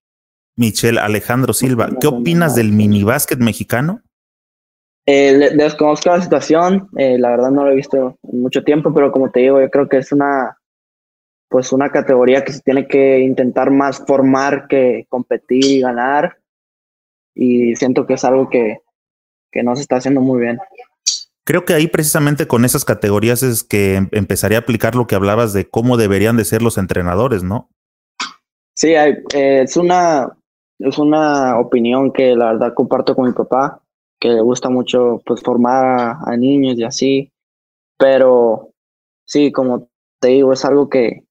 Michelle Alejandro Silva, ¿qué opinas del mini básquet mexicano? Eh, desconozco la situación, eh, la verdad no lo he visto en mucho tiempo, pero como te digo, yo creo que es una, pues una categoría que se tiene que intentar más formar que competir y ganar, y siento que es algo que, que no se está haciendo muy bien. Creo que ahí precisamente con esas categorías es que em, empezaría a aplicar lo que hablabas de cómo deberían de ser los entrenadores, ¿no? Sí, eh, es una es una opinión que la verdad comparto con mi papá, que le gusta mucho pues formar a, niños y así, pero sí, como te digo, es algo que,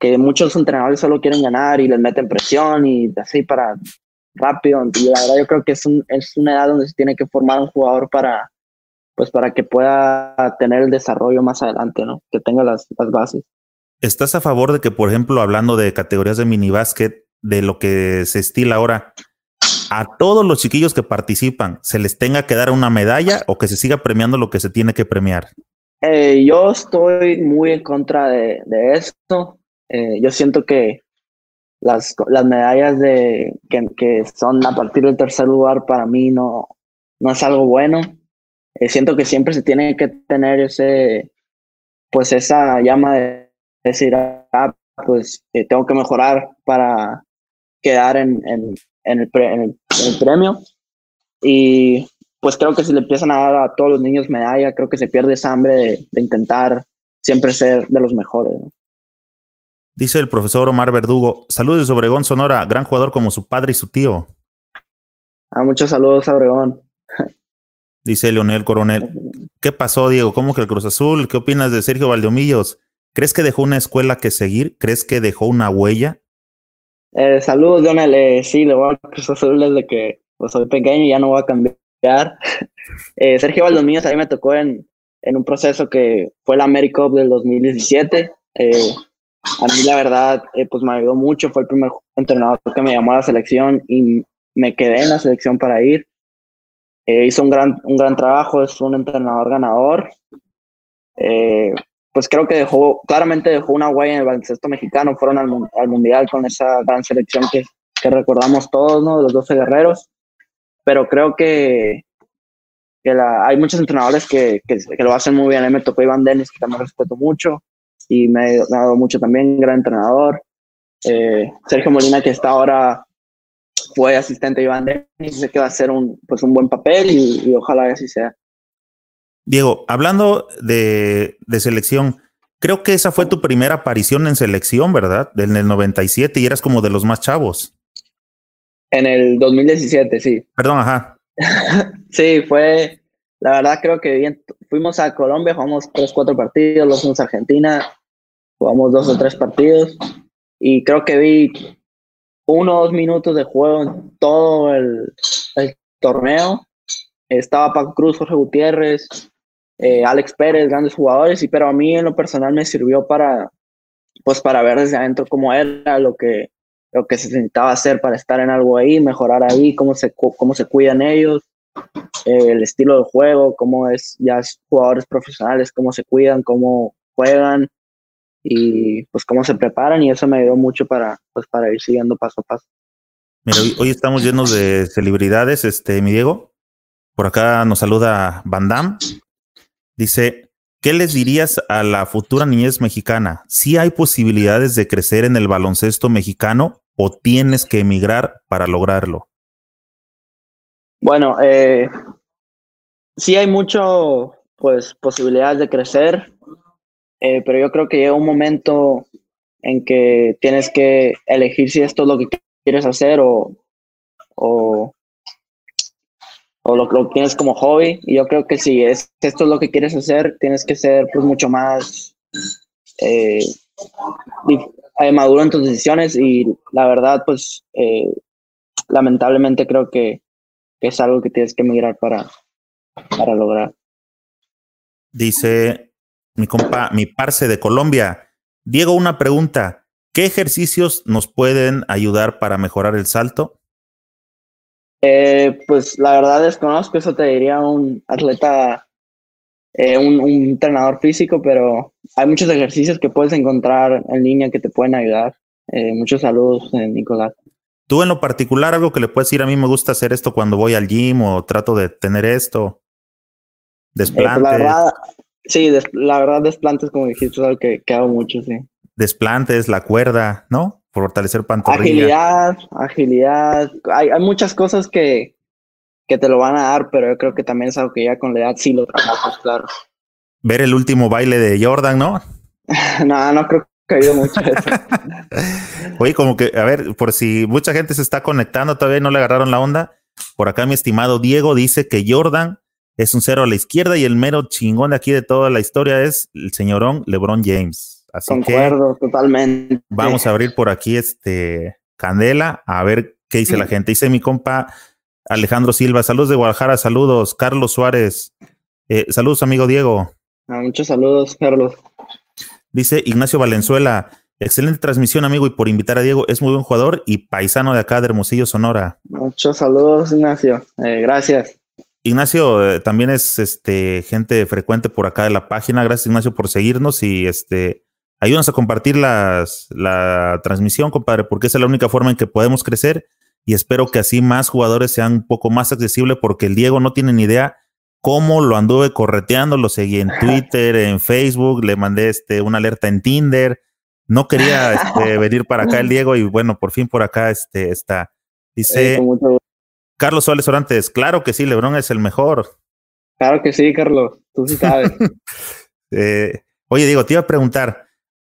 que muchos entrenadores solo quieren ganar y les meten presión y así para rápido. Y la verdad yo creo que es, un, es una edad donde se tiene que formar un jugador para, pues para que pueda tener el desarrollo más adelante, ¿no? Que tenga las, las bases. ¿Estás a favor de que, por ejemplo, hablando de categorías de mini básquet, de lo que se estila ahora, a todos los chiquillos que participan se les tenga que dar una medalla o que se siga premiando lo que se tiene que premiar? Eh, yo estoy muy en contra de, de esto. Eh, yo siento que las, las medallas de, que, que, son a partir del tercer lugar para mí no, no es algo bueno. Eh, siento que siempre se tiene que tener ese, pues esa llama de decir, ah, pues eh, tengo que mejorar para quedar en, en, en, el en, el, premio. Y pues creo que si le empiezan a dar a todos los niños medalla, creo que se pierde esa hambre de, de intentar siempre ser de los mejores. Dice el profesor Omar Verdugo, saludos de Obregón Sonora, gran jugador como su padre y su tío. Ah, muchos saludos a Obregón. Dice Leonel Coronel. ¿Qué pasó, Diego? ¿Cómo que el Cruz Azul? ¿Qué opinas de Sergio Valdeomillos? ¿Crees que dejó una escuela que seguir? ¿Crees que dejó una huella? Eh, saludos, Leonel. Eh, sí, le voy a Cruz Azul desde que pues, soy pequeño y ya no voy a cambiar. Eh, Sergio Valdeomillos a mí me tocó en, en un proceso que fue la AmeriCup del 2017. Eh, a mí la verdad, eh, pues me ayudó mucho, fue el primer entrenador que me llamó a la selección y me quedé en la selección para ir. Eh, hizo un gran, un gran trabajo, es un entrenador ganador. pues creo que dejó, claramente dejó una huella en el baloncesto mexicano, fueron al, al Mundial con esa gran selección que, que recordamos todos, ¿no? De los 12 guerreros. Pero creo que, que la, hay muchos entrenadores que, que, lo hacen muy bien. A mí me tocó Iván Dennis, que también respeto mucho, y me, ha dado mucho también, gran entrenador. Eh, Sergio Molina, que está ahora, fue asistente de Iván Dennis, sé que va a hacer un, pues un buen papel y, y ojalá así sea. Diego, hablando de, de, selección, creo que esa fue tu primera aparición en selección, ¿verdad? En el 97 y eras como de los más chavos. En el 2017, sí. Perdón, ajá. sí, fue, la verdad creo que bien, fuimos a Colombia, jugamos tres, cuatro partidos, luego fuimos a Argentina, jugamos dos o tres partidos y creo que vi uno o dos minutos de juego en todo el, torneo. Estaba Paco Cruz, Jorge Gutiérrez, eh, Alex Pérez, grandes jugadores, y pero a mí en lo personal me sirvió para, pues para ver desde adentro cómo era lo que, lo que se necesitaba hacer para estar en algo ahí, mejorar ahí, cómo se, cómo se cuidan ellos, eh, el estilo de juego, cómo es ya jugadores profesionales, cómo se cuidan, cómo juegan y pues cómo se preparan y eso me ayudó mucho para, pues, para ir siguiendo paso a paso. Mira, hoy, estamos llenos de celebridades, este, mi Diego. Por acá nos saluda Van Damme. Dice, ¿qué les dirías a la futura niñez mexicana? ¿Si hay posibilidades de crecer en el baloncesto mexicano o tienes que emigrar para lograrlo? Bueno, eh, sí hay mucho, pues, posibilidades de crecer, eh, pero yo creo que llega un momento en que tienes que elegir si esto es lo que quieres hacer o, o, o lo que tienes como hobby. Y yo creo que si es, esto es lo que quieres hacer, tienes que ser pues mucho más eh, eh, maduro en tus decisiones y la verdad, pues lamentablemente creo que, que, es algo que tienes que migrar para, para lograr. Dice mi compa, mi parce de Colombia. Diego, una pregunta. ¿Qué ejercicios nos pueden ayudar para mejorar el salto? Eh, pues la verdad desconozco, eso te diría un atleta eh, un, un, entrenador físico, pero hay muchos ejercicios que puedes encontrar en línea que te pueden ayudar. Eh, muchos saludos, eh, Nicolás. Tú en lo particular, algo que le puedes decir, a mí me gusta hacer esto cuando voy al gym o trato de tener esto. Desplantes. Pues la verdad, sí, des, la verdad desplantes, como dijiste, es algo que, que hago mucho, sí. Desplantes, la cuerda, ¿no? Fortalecer pantorrilla. Agilidad, agilidad. Hay, hay muchas cosas que, que te lo van a dar, pero yo creo que también es algo que ya con la edad sí lo trabajas, claro. Ver el último baile de Jordan, ¿no? no, no creo que haya mucho eso. Oye, como que, a ver, por si mucha gente se está conectando, todavía no le agarraron la onda. Por acá mi estimado Diego dice que Jordan es un cero a la izquierda y el mero chingón de aquí de toda la historia es el señorón LeBron James. Así Concuerdo, que totalmente. Vamos a abrir por aquí este Candela a ver qué dice la gente. Dice mi compa Alejandro Silva, saludos de Guadalajara, saludos. Carlos Suárez, eh, saludos, amigo Diego. Ah, muchos saludos, Carlos. Dice Ignacio Valenzuela, excelente transmisión, amigo, y por invitar a Diego, es muy buen jugador y paisano de acá de Hermosillo, Sonora. Muchos saludos, Ignacio. Eh, gracias. Ignacio eh, también es este gente frecuente por acá de la página. Gracias, Ignacio, por seguirnos y este ayúdanos a compartir las, la transmisión, compadre, porque esa es la única forma en que podemos crecer y espero que así más jugadores sean un poco más accesibles porque el Diego no tiene ni idea cómo lo anduve correteando, lo seguí en Twitter, en Facebook, le mandé este, una alerta en Tinder, no quería este, venir para acá el Diego y bueno, por fin por acá este, está. Dice Carlos Suárez Orantes, claro que sí, Lebron es el mejor. Claro que sí, Carlos, tú sí sabes. eh, oye, Diego, te iba a preguntar,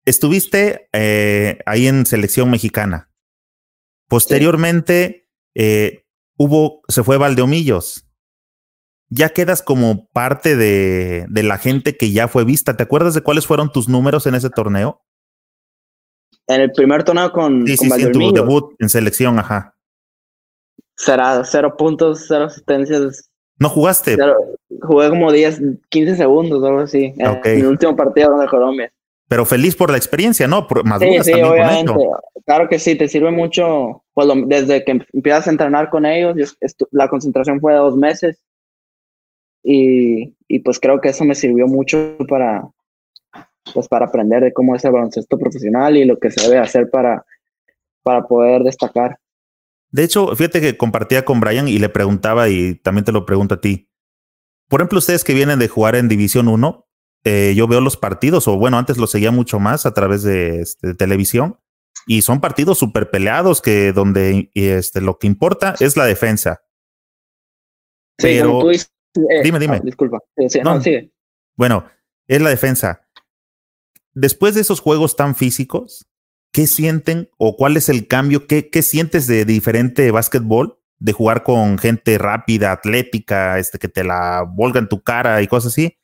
estuviste eh, ahí en selección mexicana. Posteriormente, eh, hubo, se fue Valdeomillos. ya quedas como parte de, de, la gente que ya fue vista. ¿Te acuerdas de cuáles fueron tus números en ese torneo? En el primer torneo con, sí, con sí, sí, en tu debut en selección, ajá. Será cero puntos, cero asistencias. ¿No jugaste? Cero, jugué como 10, 15 segundos o algo así. Okay. En el último partido de Colombia. Pero feliz por la experiencia, ¿no? Por, más sí, sí, también obviamente. con. Claro que sí, te sirve mucho. Pues lo, desde que empiezas a entrenar con ellos, yo, la concentración fue de dos meses. Y, y, pues creo que eso me sirvió mucho para, pues para aprender de cómo es el baloncesto profesional y lo que se debe hacer para, para poder destacar. De hecho, fíjate que compartía con Brian y le preguntaba, y también te lo pregunto a ti. Por ejemplo, ustedes que vienen de jugar en División 1, eh, yo veo los partidos, o bueno, antes los seguía mucho más a través de, este, de televisión, y son partidos súper peleados que donde este, lo que importa es la defensa. Sí, Pero, como tú dices, eh, dime, dime. ah, disculpa. Sí, no, No. sigue. Bueno, es la defensa. Después de esos juegos tan físicos, ¿qué sienten o cuál es el cambio? ¿Qué, qué sientes de diferente básquetbol? De jugar con gente rápida, atlética, este, que te la volga en tu cara y cosas así.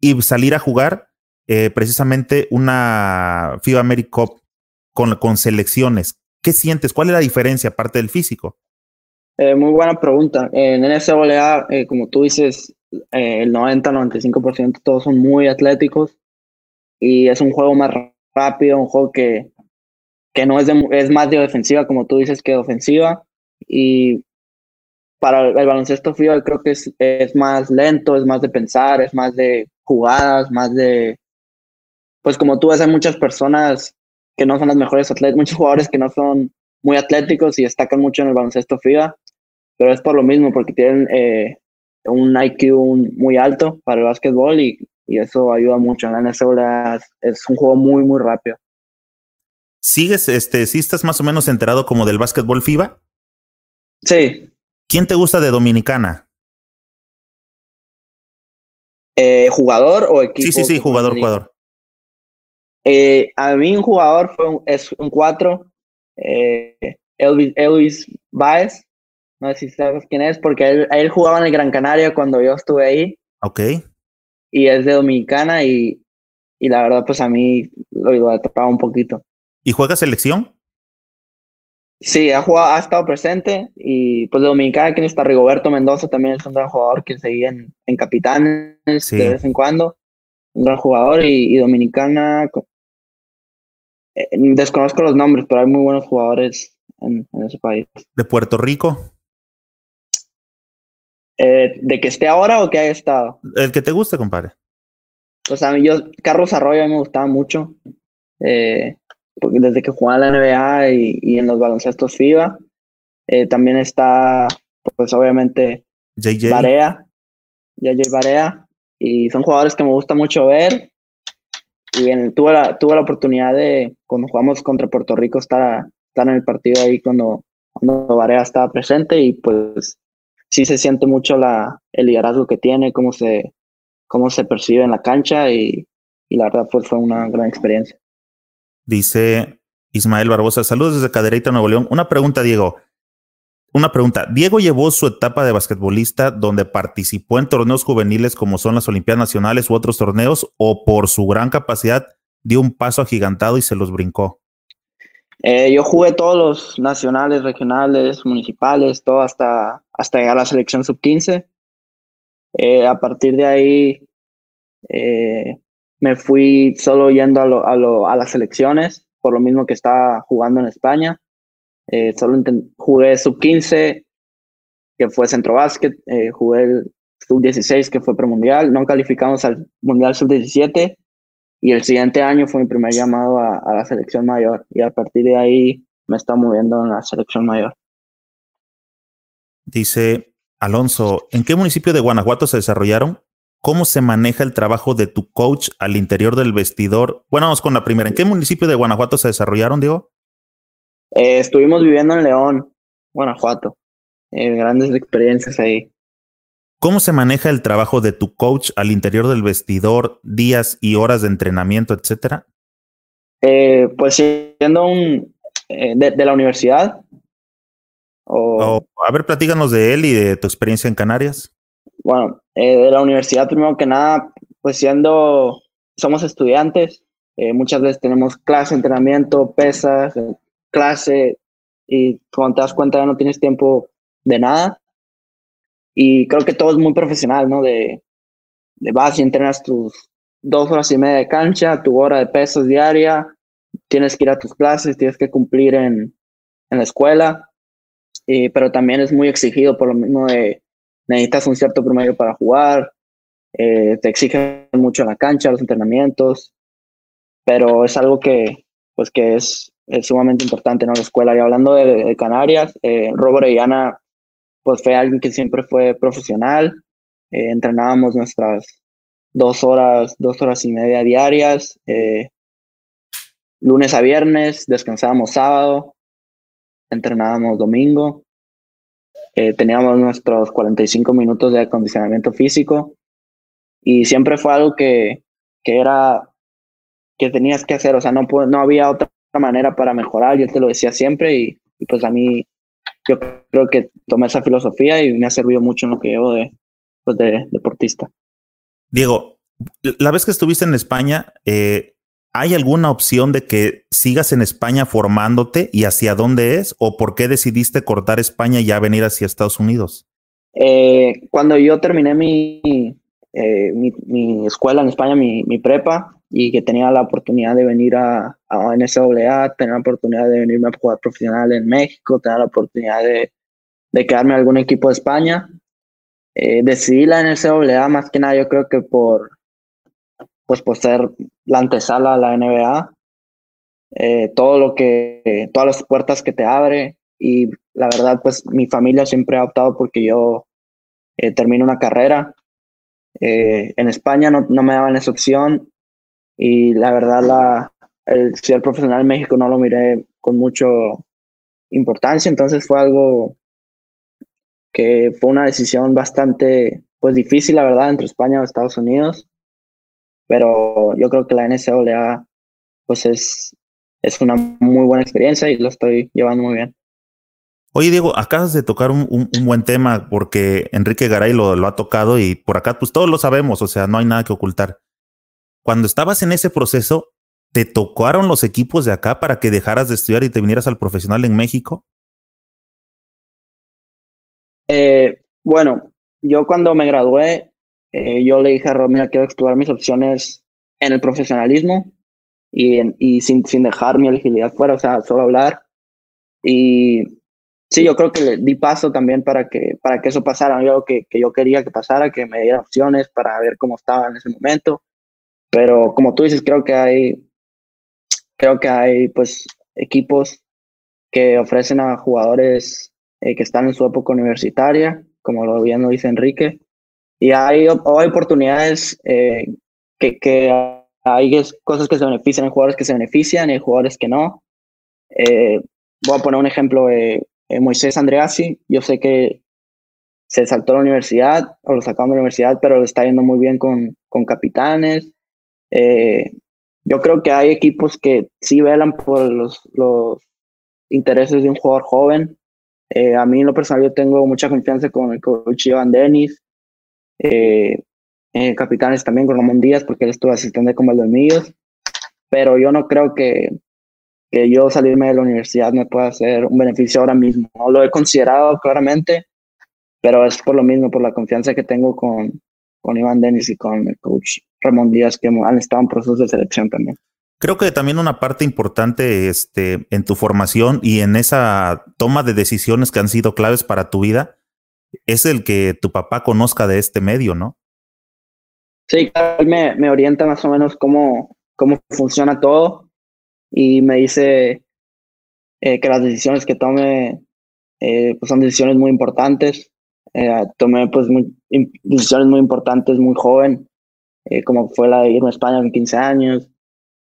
Y salir a jugar eh, precisamente una FIBA America Cup con, con selecciones. ¿Qué sientes? ¿Cuál es la diferencia aparte del físico? Eh, muy buena pregunta. En NCAA, eh, como tú dices, eh, el 90-95% todos son muy atléticos y es un juego más rápido, un juego que, que no es, es más de defensiva, como tú dices, que ofensiva. Y para el, baloncesto FIBA creo que es, es más lento, es más de pensar, es más de jugadas, más de... Pues como tú ves, hay muchas personas que no son las mejores atletas, muchos jugadores que no son muy atléticos y destacan mucho en el baloncesto FIBA, pero es por lo mismo, porque tienen eh, un IQ muy alto para el básquetbol y, y eso ayuda mucho. En la NCAA es, es un juego muy, muy rápido. ¿Sigues, este, si estás más o menos enterado como del básquetbol FIBA? Sí. ¿Quién te gusta de Dominicana? Eh, ¿Jugador o equipo? Sí, sí, sí, jugador, jugador. Eh, a mí un jugador fue un, es un 4, eh, Elvis, Elvis Baez. No sé si sabes quién es, porque él, él, jugaba en el Gran Canaria cuando yo estuve ahí. Ok. Y es de Dominicana y, y la verdad, pues a mí lo idolatraba un poquito. ¿Y juega selección? Sí, ha, jugado, ha estado presente y pues de Dominicana aquí está Rigoberto Mendoza, también es un gran jugador que seguía en, en Capitanes Sí. de vez en cuando. Un gran jugador y, y Dominicana, eh, desconozco los nombres, pero hay muy buenos jugadores en, en ese país. ¿De Puerto Rico? Eh, ¿De que esté ahora o que haya estado? El que te guste, compadre. Pues a mí, yo, Carlos Arroyo a mí me gustaba mucho. Eh, porque desde que jugaba en la NBA y, y en los baloncestos FIBA. Eh, también está, pues obviamente, JJ. Barea, JJ Barea. Y son jugadores que me gusta mucho ver. Y en, tuve, la, tuve la oportunidad de, cuando jugamos contra Puerto Rico, estar, estar en el partido ahí cuando, cuando Barea estaba presente. Y pues sí se siente mucho la, el liderazgo que tiene, cómo se, cómo se percibe en la cancha. Y, y la verdad, pues fue una gran experiencia. Dice Ismael Barbosa, saludos desde Cadereyta, Nuevo León. Una pregunta, Diego. Una pregunta. Diego llevó su etapa de basquetbolista donde participó en torneos juveniles como son las Olimpiadas Nacionales u otros torneos o por su gran capacidad dio un paso agigantado y se los brincó. Eh, yo jugué todos los nacionales, regionales, municipales, todo hasta, hasta llegar a la selección sub-15. Eh, a partir de ahí eh, me fui solo yendo a, lo, a, lo, a, las selecciones, por lo mismo que estaba jugando en España. Eh, solo jugué sub-15, que fue centro básquet, eh, jugué el sub-16, que fue premundial. No calificamos al mundial sub-17 y el siguiente año fue mi primer llamado a, a, la selección mayor y a partir de ahí me está moviendo en la selección mayor. Dice Alonso, ¿en qué municipio de Guanajuato se desarrollaron? ¿Cómo se maneja el trabajo de tu coach al interior del vestidor? Bueno, vamos con la primera. ¿En qué municipio de Guanajuato se desarrollaron, Diego? Eh, estuvimos viviendo en León, Guanajuato. Eh, grandes experiencias ahí. ¿Cómo se maneja el trabajo de tu coach al interior del vestidor, días y horas de entrenamiento, etcétera? Eh, pues siendo un eh, de, de, la universidad. O... Oh, a ver, platícanos de él y de tu experiencia en Canarias. bueno, eh, de la universidad, primero que nada, pues siendo, somos estudiantes, eh, muchas veces tenemos clase, entrenamiento, pesas, clase, y cuando te das cuenta ya no tienes tiempo de nada. Y creo que todo es muy profesional, ¿no? De, de vas y entrenas tus dos horas y media de cancha, tu hora de pesos diaria, tienes que ir a tus clases, tienes que cumplir en, en la escuela, pero también es muy exigido por lo mismo de necesitas un cierto promedio para jugar, eh, te exigen mucho en la cancha, los entrenamientos, pero es algo que, pues, que es, sumamente importante en la escuela. Y hablando de, Canarias, eh, Robo Orellana, pues fue alguien que siempre fue profesional, eh, entrenábamos nuestras dos horas, dos horas y media diarias, eh, lunes a viernes, descansábamos sábado, entrenábamos domingo, eh, teníamos nuestros 45 minutos de acondicionamiento físico y siempre fue algo que, que era que tenías que hacer, o sea, no, no había otra manera para mejorar, yo te lo decía siempre y, pues a mí yo creo que tomé esa filosofía y me ha servido mucho en lo que llevo de, pues de deportista. Diego, la vez que estuviste en España, eh, ¿hay alguna opción de que sigas en España formándote y hacia dónde es? ¿O por qué decidiste cortar España y ya venir hacia Estados Unidos? Eh, cuando yo terminé mi, eh, mi, escuela en España, mi, prepa, y que tenía la oportunidad de venir a, a NCAA, tener la oportunidad de venirme a jugar profesional en México, tener la oportunidad de, de quedarme en algún equipo de España. Eh, decidí la NCAA más que nada, yo creo que por, pues por ser la antesala a la NBA, eh, todo lo que, todas las puertas que te abre y la verdad, pues mi familia siempre ha optado porque yo eh, termino una carrera. Eh, en España no, no, me daban esa opción y la verdad, la, el ser profesional en México no lo miré con mucha importancia, entonces fue algo que fue una decisión bastante pues difícil, la verdad, entre España y Estados Unidos pero yo creo que la NCAA pues es, es una muy buena experiencia y lo estoy llevando muy bien. Oye, Diego, acabas de tocar un, un, buen tema porque Enrique Garay lo, lo, ha tocado y por acá, pues todos lo sabemos, o sea, no hay nada que ocultar. Cuando estabas en ese proceso, ¿te tocaron los equipos de acá para que dejaras de estudiar y te vinieras al profesional en México? Eh, bueno, yo cuando me gradué, eh, yo le dije a Romina, quiero explorar mis opciones en el profesionalismo y, y sin, sin dejar mi elegibilidad fuera, o sea, solo hablar. Y sí, yo creo que le di paso también para que, para que eso pasara, yo que, que yo quería que pasara, que me diera opciones para ver cómo estaba en ese momento. Pero como tú dices, creo que hay, creo que hay pues equipos que ofrecen a jugadores eh, que están en su época universitaria, como lo bien lo dice Enrique, y hay, hay oportunidades eh, que, que, hay cosas que se benefician, hay jugadores que se benefician y hay jugadores que no. Eh, voy a poner un ejemplo de Moisés Andreassi. Yo sé que se saltó a la universidad o lo sacaron de la universidad, pero está yendo muy bien con, con capitanes. Eh, yo creo que hay equipos que sí velan por los, los intereses de un jugador joven. a mí en lo personal yo tengo mucha confianza con el coach Iván Denis eh, eh, capitanes también con Ramón Díaz, porque él estuvo asistente con Míos pero yo no creo que, que yo salirme de la universidad me pueda hacer un beneficio ahora mismo. No lo he considerado claramente, pero es por lo mismo, por la confianza que tengo con, con Iván Denis y con el coach Ramón Díaz, que han estado en procesos de selección también. Creo que también una parte importante este, en tu formación y en esa toma de decisiones que han sido claves para tu vida es el que tu papá conozca de este medio, ¿no? Sí, me, me orienta más o menos cómo, cómo funciona todo y me dice eh, que las decisiones que tome eh, pues son decisiones muy importantes. Eh, tomé pues decisiones muy importantes muy joven, como fue la de irme a España con 15 años,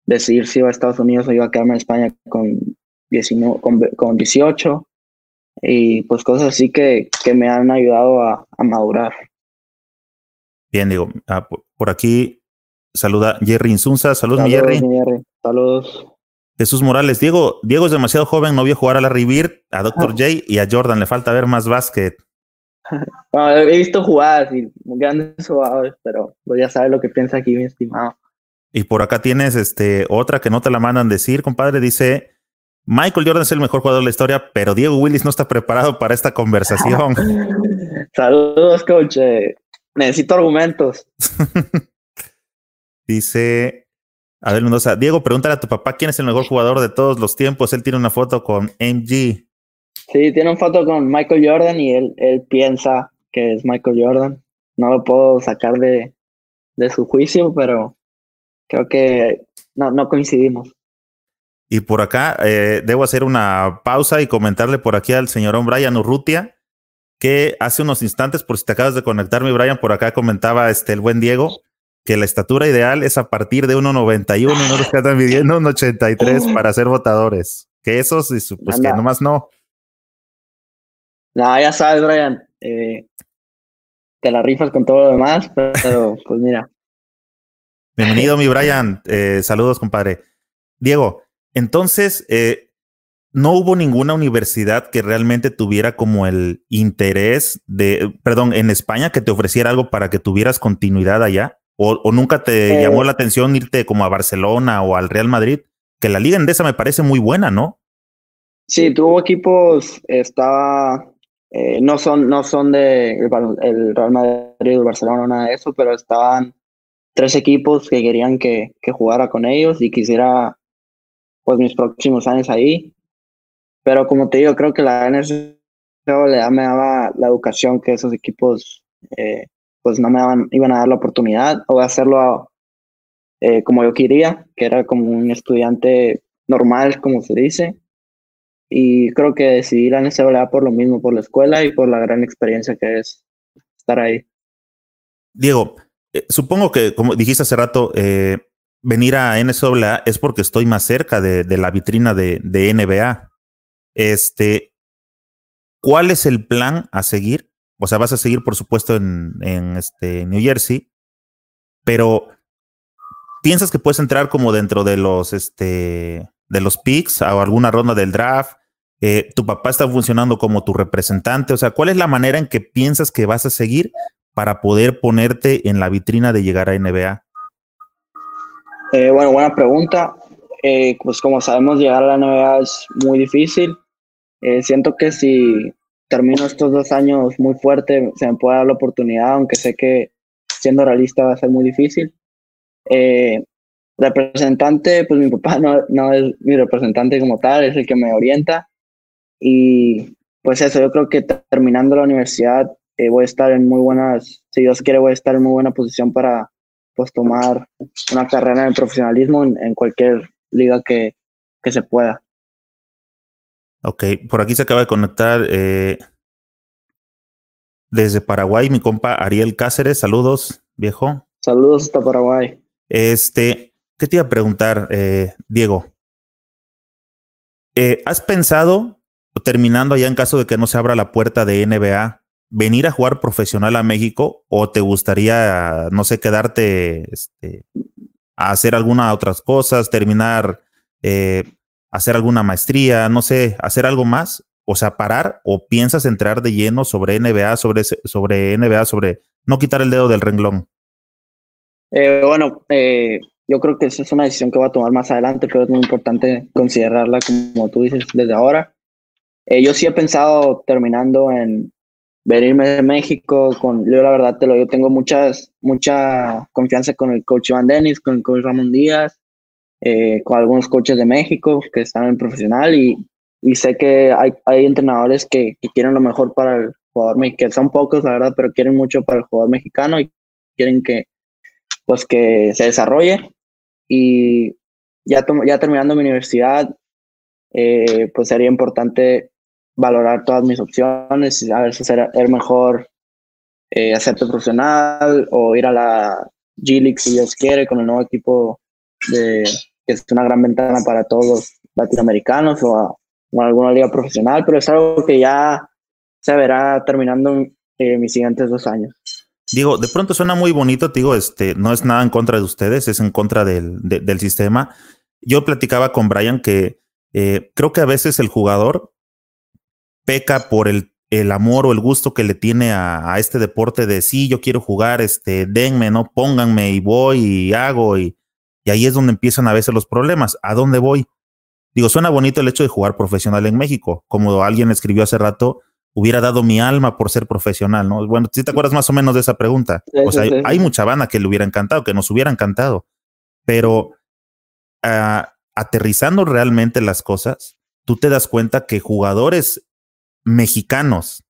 decidir si iba a Estados Unidos o iba a quedarme en España con, 19, con, con 18 y pues cosas así que, que me han ayudado a, a madurar. Bien, digo, ah, por aquí saluda Jerry Insunza. Saludos, mi Jerry. Saludos. Jesús Morales, Diego, Diego es demasiado joven, no vio jugar a la Rivir, a Dr. J y a Jordan, le falta ver más básquet. he visto jugadas y grandes jugadores, pero pues ya sabes lo que piensa aquí, mi estimado. Y por acá tienes este otra que no te la mandan decir, compadre. Dice Michael Jordan es el mejor jugador de la historia, pero Diego Willis no está preparado para esta conversación. Saludos, coach. Necesito argumentos. Dice a ver, Mendoza, Diego, pregúntale a tu papá quién es el mejor jugador de todos los tiempos. Él tiene una foto con MG. Sí, tiene una foto con Michael Jordan y él, él piensa que es Michael Jordan. No lo puedo sacar de, de su juicio, pero creo que no, no coincidimos. Y por acá eh, debo hacer una pausa y comentarle por aquí al señor Brian Urrutia que hace unos instantes, por si te acabas de conectarme, Brian, por acá comentaba este el buen Diego que la estatura ideal es a partir de 1.91 y no los que están midiendo un 83 para ser votadores. Que esos, pues que nomás no. No, ya sabes, Brian. Eh, te la rifas con todo lo demás, pero pues mira. Bienvenido, mi Brian. Eh, saludos, compadre. Diego, entonces, eh, no hubo ninguna universidad que realmente tuviera como el interés de, perdón, en España que te ofreciera algo para que tuvieras continuidad allá. ¿O, nunca te llamó la atención irte como a Barcelona o al Real Madrid? Que la liga endesa me parece muy buena, ¿no? Sí, tuvo equipos, estaba, eh, no son, no son de el Real Madrid o Barcelona, nada de eso, pero estaban tres equipos que querían que, que jugara con ellos y quisiera pues mis próximos años ahí. Pero como te digo, creo que la NSC le daba la educación que esos equipos eh, pues no me iban a dar la oportunidad o hacerlo eh, como yo quería, que era como un estudiante normal, como se dice. Y creo que decidí la NCAA por lo mismo, por la escuela y por la gran experiencia que es estar ahí. Diego, eh, supongo que, como dijiste hace rato, eh, venir a NCAA es porque estoy más cerca de, de la vitrina de, de, NBA. Este, ¿Cuál es el plan a seguir o sea, vas a seguir, por supuesto, en, en este New Jersey, pero piensas que puedes entrar como dentro de los, este, de los picks o alguna ronda del draft. Eh, tu papá está funcionando como tu representante. O sea, ¿cuál es la manera en que piensas que vas a seguir para poder ponerte en la vitrina de llegar a NBA? Eh, bueno, buena pregunta. Eh, pues como sabemos, llegar a la NBA es muy difícil. siento que si termino estos dos años muy fuerte, se me puede dar la oportunidad, aunque sé que siendo realista va a ser muy difícil. Eh, representante, pues mi papá no, no es mi representante como tal, es el que me orienta. Y pues eso, yo creo que terminando la universidad eh, voy a estar en muy buenas, si Dios quiere, voy a estar en muy buena posición para pues tomar una carrera en el profesionalismo en, cualquier liga que, que se pueda. Ok, por aquí se acaba de conectar eh, desde Paraguay mi compa Ariel Cáceres. Saludos, viejo. Saludos hasta Paraguay. Este, ¿qué te iba a preguntar, eh, Diego? Eh, ¿Has pensado, terminando ya en caso de que no se abra la puerta de NBA, venir a jugar profesional a México o te gustaría, no sé, quedarte este, a hacer alguna otras cosas, terminar eh, hacer alguna maestría, no sé, hacer algo más, o sea, parar o piensas entrar de lleno sobre NBA, sobre, sobre NBA, sobre no quitar el dedo del renglón? Eh, bueno, eh, yo creo que esa es una decisión que voy a tomar más adelante, pero es muy importante considerarla, como tú dices, desde ahora. Eh, yo sí he pensado terminando en venirme de México con, yo la verdad te lo digo, tengo muchas, mucha confianza con el coach Iván Dennis, con el coach Ramón Díaz, eh, con algunos coaches de México que están en profesional y, y sé que hay, hay entrenadores que, quieren lo mejor para el jugador mexicano, que son pocos la verdad, pero quieren mucho para el jugador mexicano y quieren que pues que se desarrolle. Y ya, ya terminando mi universidad eh, pues sería importante valorar todas mis opciones a ver si será el mejor eh, hacerte profesional o ir a la G League si Dios quiere con el nuevo equipo de, que es una gran ventana para todos los latinoamericanos o, a, alguna liga profesional, pero es algo que ya se verá terminando en mis siguientes dos años. Digo, de pronto suena muy bonito, digo, este, no es nada en contra de ustedes, es en contra del, del sistema. Yo platicaba con Brian que eh, creo que a veces el jugador peca por el, el amor o el gusto que le tiene a, este deporte de sí, yo quiero jugar, este, denme, no pónganme y voy y hago y, y ahí es donde empiezan a veces los problemas. ¿A dónde voy? Digo, suena bonito el hecho de jugar profesional en México, como alguien escribió hace rato, hubiera dado mi alma por ser profesional, ¿no? Bueno, si te acuerdas más o menos de esa pregunta. o sea, hay, mucha banda que le hubiera encantado, que nos hubiera encantado, pero ah, aterrizando realmente las cosas, tú te das cuenta que jugadores mexicanos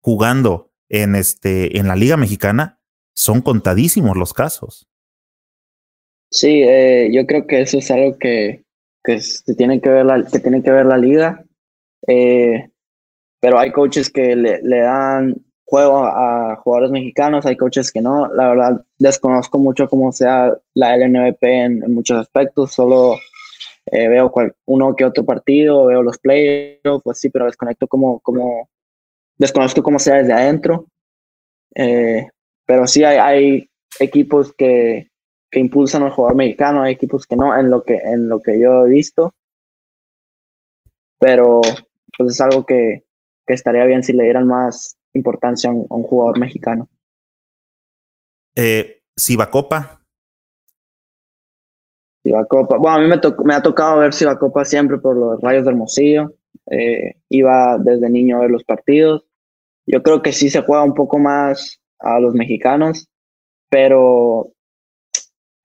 jugando en este en la liga mexicana son contadísimos los casos. Sí, eh, yo creo que eso es algo que, que tiene que ver la que tiene que ver la liga. Eh, pero hay coaches que le, dan juego a, jugadores mexicanos, hay coaches que no. La verdad, desconozco mucho cómo sea la LNVP en, muchos aspectos, solo eh, veo cual, uno que otro partido, veo los playoffs, pues sí, pero desconecto como, como desconozco cómo sea desde adentro. Pero sí hay, hay equipos que, que impulsan al jugador mexicano, hay equipos que no, en lo que, en lo que yo he visto. Pero pues es algo que, que estaría bien si le dieran más importancia a un, jugador mexicano. Eh, Copa Copa Bueno, a mí me, me ha tocado ver Copa siempre por los rayos del Hermosillo. Eh, iba desde niño a ver los partidos. Yo creo que sí se juega un poco más a los mexicanos, pero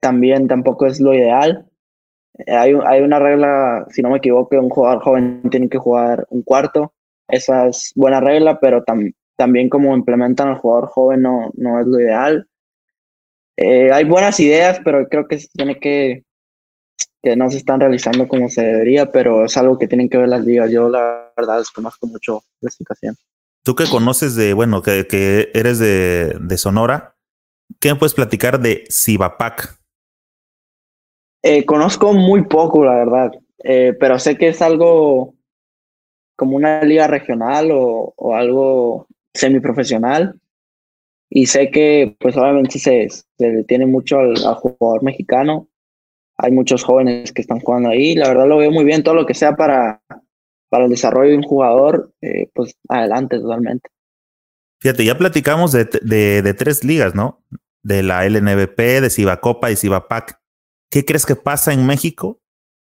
también tampoco es lo ideal. Eh, hay, hay una regla, si no me equivoco, un jugador joven tiene que jugar un cuarto esa es buena regla, pero también como implementan al jugador joven no, no es lo ideal. Eh, hay buenas ideas, pero creo que tiene que, que no se están realizando como se debería, pero es algo que tienen que ver las ligas. Yo la verdad desconozco mucho la situación. Tú que conoces de, bueno, que, que eres de, de, Sonora, ¿qué me puedes platicar de Cibapac? Eh, conozco muy poco, la verdad, eh, pero sé que es algo como una liga regional o, o algo semiprofesional. Y sé que pues obviamente se, se tiene mucho al, jugador mexicano. Hay muchos jóvenes que están jugando ahí. La verdad lo veo muy bien. Todo lo que sea para, para el desarrollo de un jugador, eh, pues adelante totalmente. Fíjate, ya platicamos de, de, tres ligas, ¿no? De la LNBP, de Cibacopa y Cibapac. ¿Qué crees que pasa en México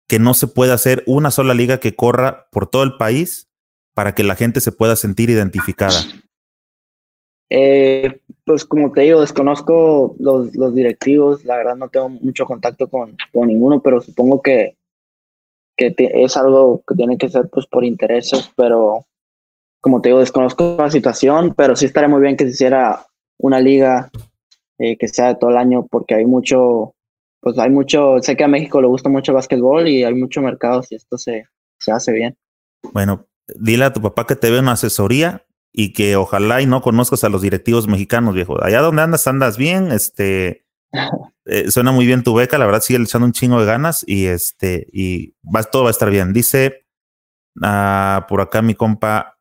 que no se puede hacer una sola liga que corra por todo el país para que la gente se pueda sentir identificada? Eh, pues como te digo, desconozco los, directivos, la verdad no tengo mucho contacto con, ninguno, pero supongo que, que es algo que tiene que ser pues por intereses, pero como te digo, desconozco la situación, pero sí estaría muy bien que se hiciera una liga eh, que sea de todo el año, porque hay mucho, pues hay mucho, sé que a México le gusta mucho el básquetbol y hay mucho mercado si esto se, se hace bien. Bueno, dile a tu papá que te ve una asesoría y que ojalá y no conozcas a los directivos mexicanos, viejo. Allá donde andas, andas bien, este, eh, suena muy bien tu beca, la verdad sigue echando un chingo de ganas y este, y va, todo va a estar bien. Dice ah, por acá mi compa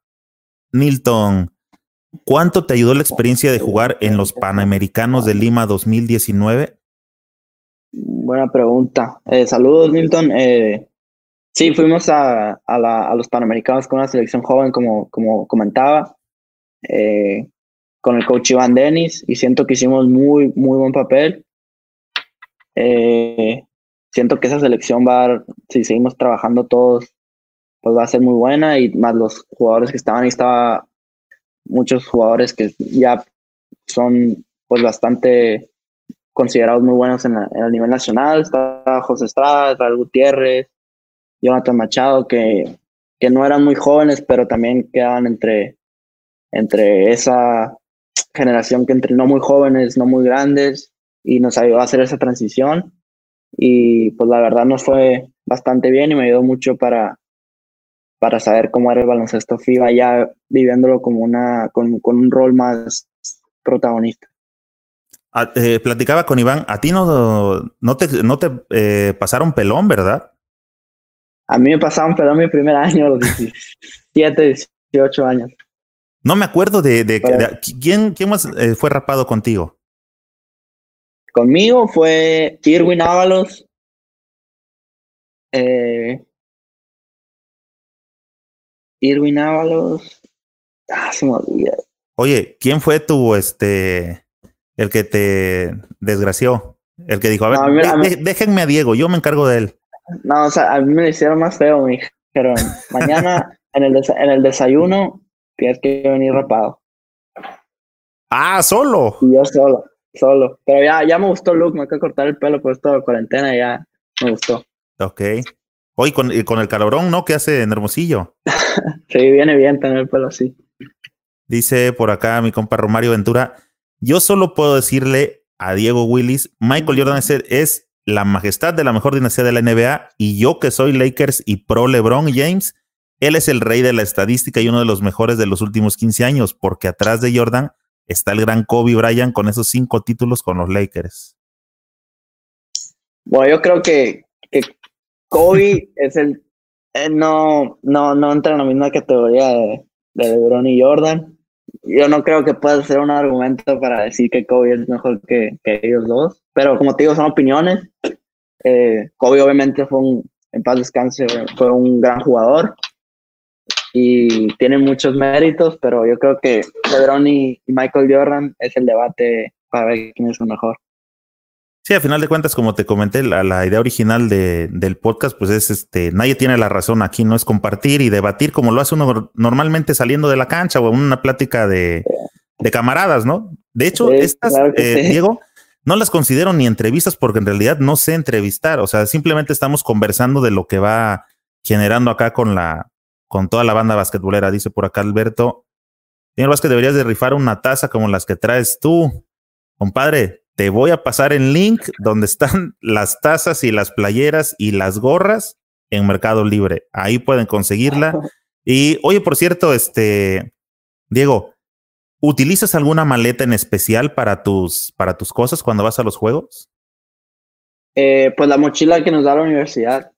Nilton, ¿cuánto te ayudó la experiencia de jugar en los Panamericanos de Lima 2019? Buena pregunta. Eh, saludos, Nilton. Eh, Sí, fuimos a, a, los Panamericanos con una selección joven, como, como comentaba, eh, con el coach Iván Denis, y siento que hicimos muy, muy buen papel. Siento que esa selección va a, si seguimos trabajando todos, pues va a ser muy buena, y más los jugadores que estaban ahí, estaba muchos jugadores que ya son pues bastante considerados muy buenos en, en el nivel nacional. Está José Estrada, Raúl Gutiérrez, Jonathan Machado, que, que no eran muy jóvenes, pero también quedaban entre, entre esa generación que entrenó muy jóvenes, no muy grandes, y nos ayudó a hacer esa transición. Y pues la verdad nos fue bastante bien y me ayudó mucho para, para saber cómo era el baloncesto FIBA, ya viviéndolo como una, con, con un rol más protagonista. Ah, eh, platicaba con Iván, a ti no, no te, no te eh, pasaron pelón, ¿verdad? A mí me pasaron, pero mi primer año, los 17, 18 años. No me acuerdo de, de, quién, quién más eh, fue rapado contigo. Conmigo fue Irwin Ábalos. Eh, Irwin Ábalos. Ah, se me olvida. Oye, ¿quién fue tu, este, el que te desgració? El que dijo, a ver, No, a mí- a mí- déjenme a Diego, yo me encargo de él. No, o sea, a mí me lo hicieron más feo, me dijeron, mañana en el, en el desayuno tienes que venir rapado. Ah, solo. Y yo solo, solo. Pero ya, ya me gustó el look, me acabo de cortar el pelo por esto de cuarentena ya me gustó. Ok. Oye, con, con el calorón, ¿no? Que hace en Hermosillo. Sí, viene bien tener el pelo así. Dice por acá mi compa Romario Ventura, yo solo puedo decirle a Diego Willis, Michael Jordan es, es la majestad de la mejor dinastía de la NBA y yo que soy Lakers y pro LeBron James, él es el rey de la estadística y uno de los mejores de los últimos 15 años, porque atrás de Jordan está el gran Kobe Bryant con esos cinco títulos con los Lakers. Bueno, yo creo que, que Kobe es el. eh, no, no, no entra en la misma categoría de, de LeBron y Jordan. Yo no creo que pueda ser un argumento para decir que Kobe es mejor que, que ellos dos. Pero como te digo, son opiniones. Eh, Kobe, obviamente, fue un. En paz descanse, fue un gran jugador. Y tiene muchos méritos, pero yo creo que LeBron y, y Michael Jordan es el debate para ver quién es el mejor. Sí, a final de cuentas, como te comenté, la, la idea original de, del podcast, pues es este, nadie tiene la razón aquí, no es compartir y debatir como lo hace uno normalmente saliendo de la cancha o en una plática de, de camaradas, ¿no? De hecho, Sí, estas, claro eh, sí. Diego, no las considero ni entrevistas porque en realidad no sé entrevistar, o sea, simplemente estamos conversando de lo que va generando acá con la, con toda la banda basquetbolera, dice por acá Alberto. Señor Vázquez, deberías de rifar una taza como las que traes tú. Compadre, te voy a pasar el link donde están las tazas y las playeras y las gorras en Mercado Libre. Ahí pueden conseguirla. Y oye, por cierto, este, Diego, ¿utilizas alguna maleta en especial para tus, para tus cosas cuando vas a los juegos? Eh, pues la mochila que nos da la universidad.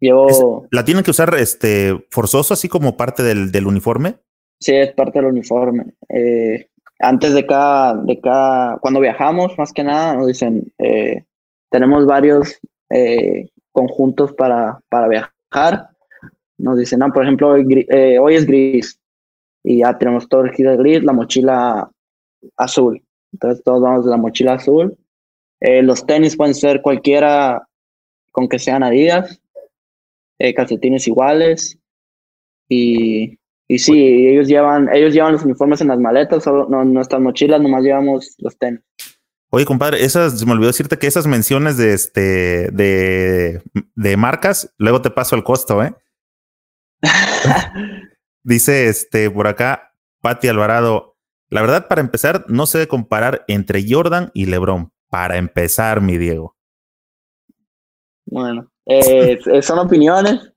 Llevo, ¿La tienen que usar este, forzoso, así como parte del, del uniforme? sí, es parte del uniforme. Eh, antes de cada, de cada, cuando viajamos, más que nada, nos dicen, eh, tenemos varios eh, conjuntos para, para viajar. Nos dicen, no, por ejemplo, hoy, eh, hoy es gris. Y ya tenemos todo el gris, la mochila azul. Entonces todos vamos de la mochila azul. Eh, los tenis pueden ser cualquiera con que sean Adidas, eh, calcetines iguales. Y, y sí, ellos llevan, ellos llevan los uniformes en las maletas, solo no, nuestras mochilas nomás llevamos los tenis. Oye, compadre, esas, me olvidó decirte que esas menciones de este, de, de marcas, luego te paso el costo, ¿eh? Dice este por acá, Pati Alvarado. La verdad, para empezar, no se debe comparar entre Jordan y LeBron. Para empezar, mi Diego. Bueno, eh, son opiniones.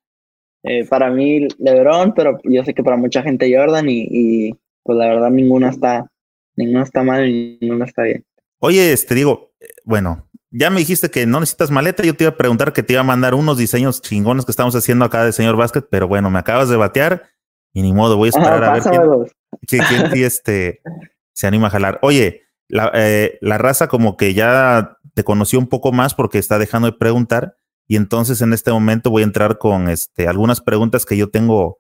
Eh, para mí, LeBron, pero yo sé que para mucha gente Jordan y, y pues la verdad ninguna está, ninguna está mal y ninguna está bien. Oye, este digo, bueno, ya me dijiste que no necesitas maleta. Yo te iba a preguntar que te iba a mandar unos diseños chingones que estamos haciendo acá de señor Basket, pero bueno, me acabas de batear y ni modo, voy a esperar a ver quién, quién, este, se anima a jalar. Oye, la, eh, la raza como que ya te conoció un poco más porque está dejando de preguntar y entonces en este momento voy a entrar con este, algunas preguntas que yo tengo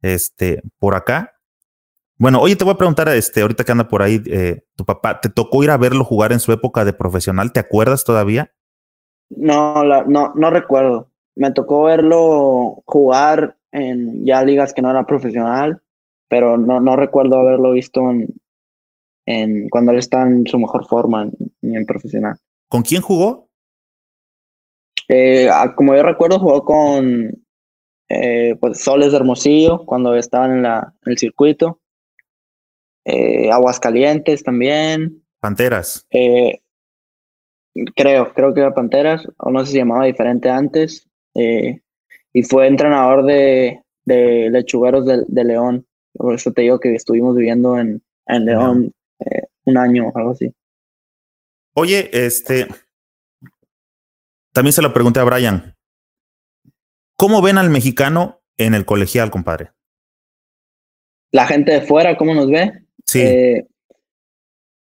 este, por acá. Bueno, oye, te voy a preguntar, este, ahorita que anda por ahí, eh, tu papá, ¿te tocó ir a verlo jugar en su época de profesional? ¿Te acuerdas todavía? No, la, no, no recuerdo. Me tocó verlo jugar en ya ligas que no era profesional, pero no, no recuerdo haberlo visto en, en cuando él está en su mejor forma en, en profesional. ¿Con quién jugó? Eh, ah, como yo recuerdo, jugó con eh, pues, Soles de Hermosillo cuando estaban en, la, en el circuito. Eh, Aguascalientes también. Panteras. Creo, creo que era Panteras, o no sé si se llamaba diferente antes. y fue entrenador de, de lechugueros de, de León. Por eso te digo que estuvimos viviendo en, en León un año o algo así. Oye, este, también se lo pregunté a Brian. ¿Cómo ven al mexicano en el colegial, compadre? La gente de fuera, ¿cómo nos ve? Sí, Eh,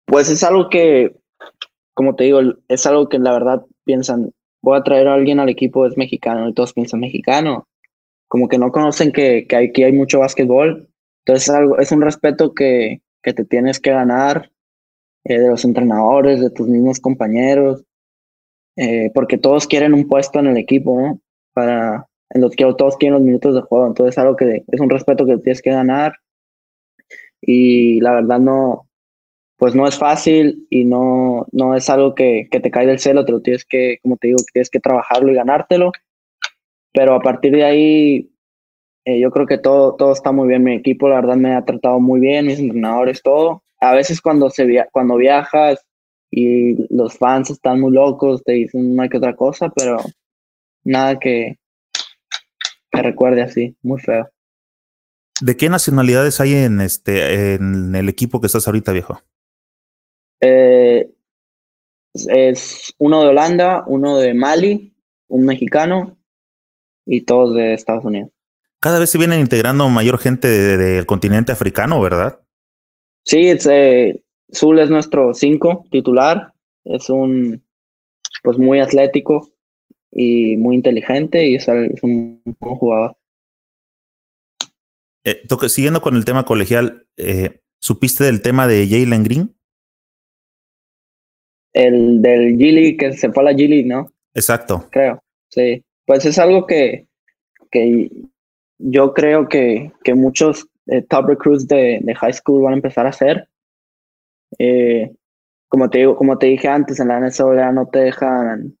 pues es algo que, como te digo, es algo que la verdad piensan, voy a traer a alguien al equipo, es mexicano, y todos piensan mexicano. Como que no conocen que, que aquí hay mucho básquetbol Entonces es, algo, es un respeto que, que te tienes que ganar eh, de los entrenadores, de tus mismos compañeros, eh, porque todos quieren un puesto en el equipo, ¿no? Para, en los que todos quieren los minutos de juego, entonces es algo que es un respeto que tienes que ganar y la verdad no, pues no es fácil y no, no es algo que, que te cae del cielo, te lo tienes que, como te digo, tienes que trabajarlo y ganártelo, pero a partir de ahí eh, yo creo que todo, todo está muy bien. Mi equipo, la verdad, me ha tratado muy bien, mis entrenadores, todo. A veces cuando, se via cuando viajas y los fans están muy locos, te dicen una que otra cosa, pero nada que, que recuerde así, muy feo. ¿De qué nacionalidades hay en este en el equipo que estás ahorita, viejo? Eh, es uno de Holanda, uno de Mali, un mexicano y todos de Estados Unidos. Cada vez se vienen integrando mayor gente del continente africano, ¿verdad? Sí, es, eh, Zul es nuestro cinco titular. Es un pues muy atlético y muy inteligente y es, un buen jugador. Eh, siguiendo con el tema colegial, eh, ¿supiste del tema de Jalen Green? El del Gili, que se fue a la Gili, ¿no? Exacto. Creo, sí. Pues es algo que, que yo creo que, que muchos eh, top recruits de, de, high school van a empezar a hacer. Eh, como, te digo, como te dije antes, en la NCAA no te dejan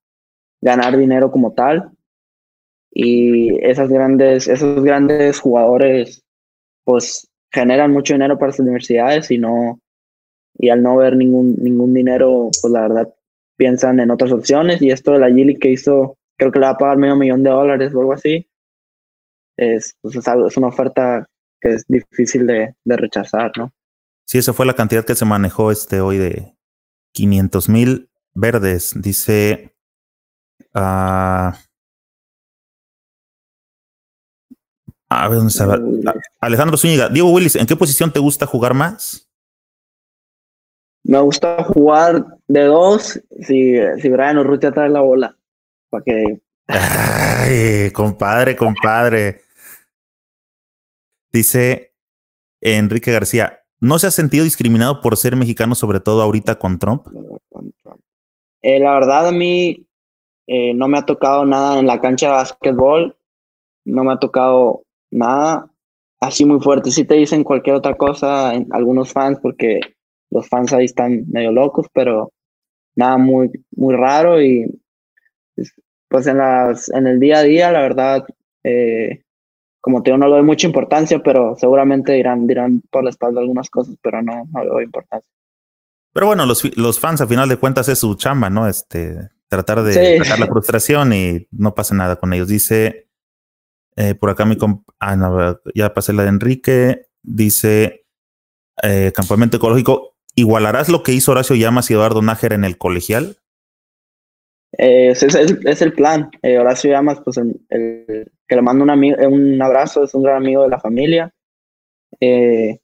ganar dinero como tal. Y esas grandes, esos grandes jugadores, pues generan mucho dinero para sus universidades y no, y al no ver ningún, ningún dinero, pues la verdad piensan en otras opciones. Y esto de la Gili que hizo, creo que le va a pagar medio millón de dólares o algo así es, pues es, es una oferta que es difícil de, de, rechazar, ¿no? Sí, esa fue la cantidad que se manejó este hoy de 500 mil verdes. Dice... Uh, a ver, ¿dónde está? Alejandro Zúñiga. Diego Willis, ¿en qué posición te gusta jugar más? Me gusta jugar de dos si, si Brian Urrutia trae la bola. Para que Ay, compadre, compadre. Dice Enrique García, ¿no se ha sentido discriminado por ser mexicano, sobre todo ahorita con Trump? Eh, la verdad, a mí eh, no me ha tocado nada en la cancha de básquetbol, no me ha tocado nada así muy fuerte. Si te dicen cualquier otra cosa, algunos fans, porque los fans ahí están medio locos, pero nada muy, muy raro y pues en el día a día, la verdad, eh, como te digo, no le doy mucha importancia, pero seguramente dirán, dirán por la espalda algunas cosas, pero no, no le doy importancia. Pero bueno, los, los fans a final de cuentas es su chamba, ¿no? Este, tratar de sacar la frustración y no pasa nada con ellos. Dice, eh, por acá mi comp ah, no, ya pasé la de Enrique, dice, eh, campamento ecológico, ¿igualarás lo que hizo Horacio Llamas y Eduardo Nájera en el colegial? Eh, es, es, el plan. Eh, Horacio Llamas, pues el, que le mando un, un abrazo, es un gran amigo de la familia. Eh,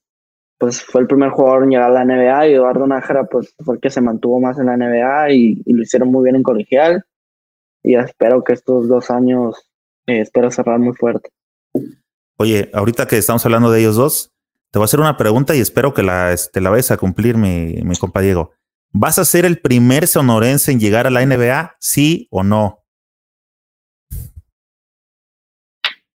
pues fue el primer jugador en llegar a la NBA y Eduardo Nájera pues fue el que se mantuvo más en la NBA y, lo hicieron muy bien en colegial. Y espero que estos dos años, eh, espero cerrar muy fuerte. Oye, ahorita que estamos hablando de ellos dos, te voy a hacer una pregunta y espero que la, este, la vayas a cumplir, mi, mi compa Diego. ¿Vas a ser el primer sonorense en llegar a la NBA? ¿Sí o no?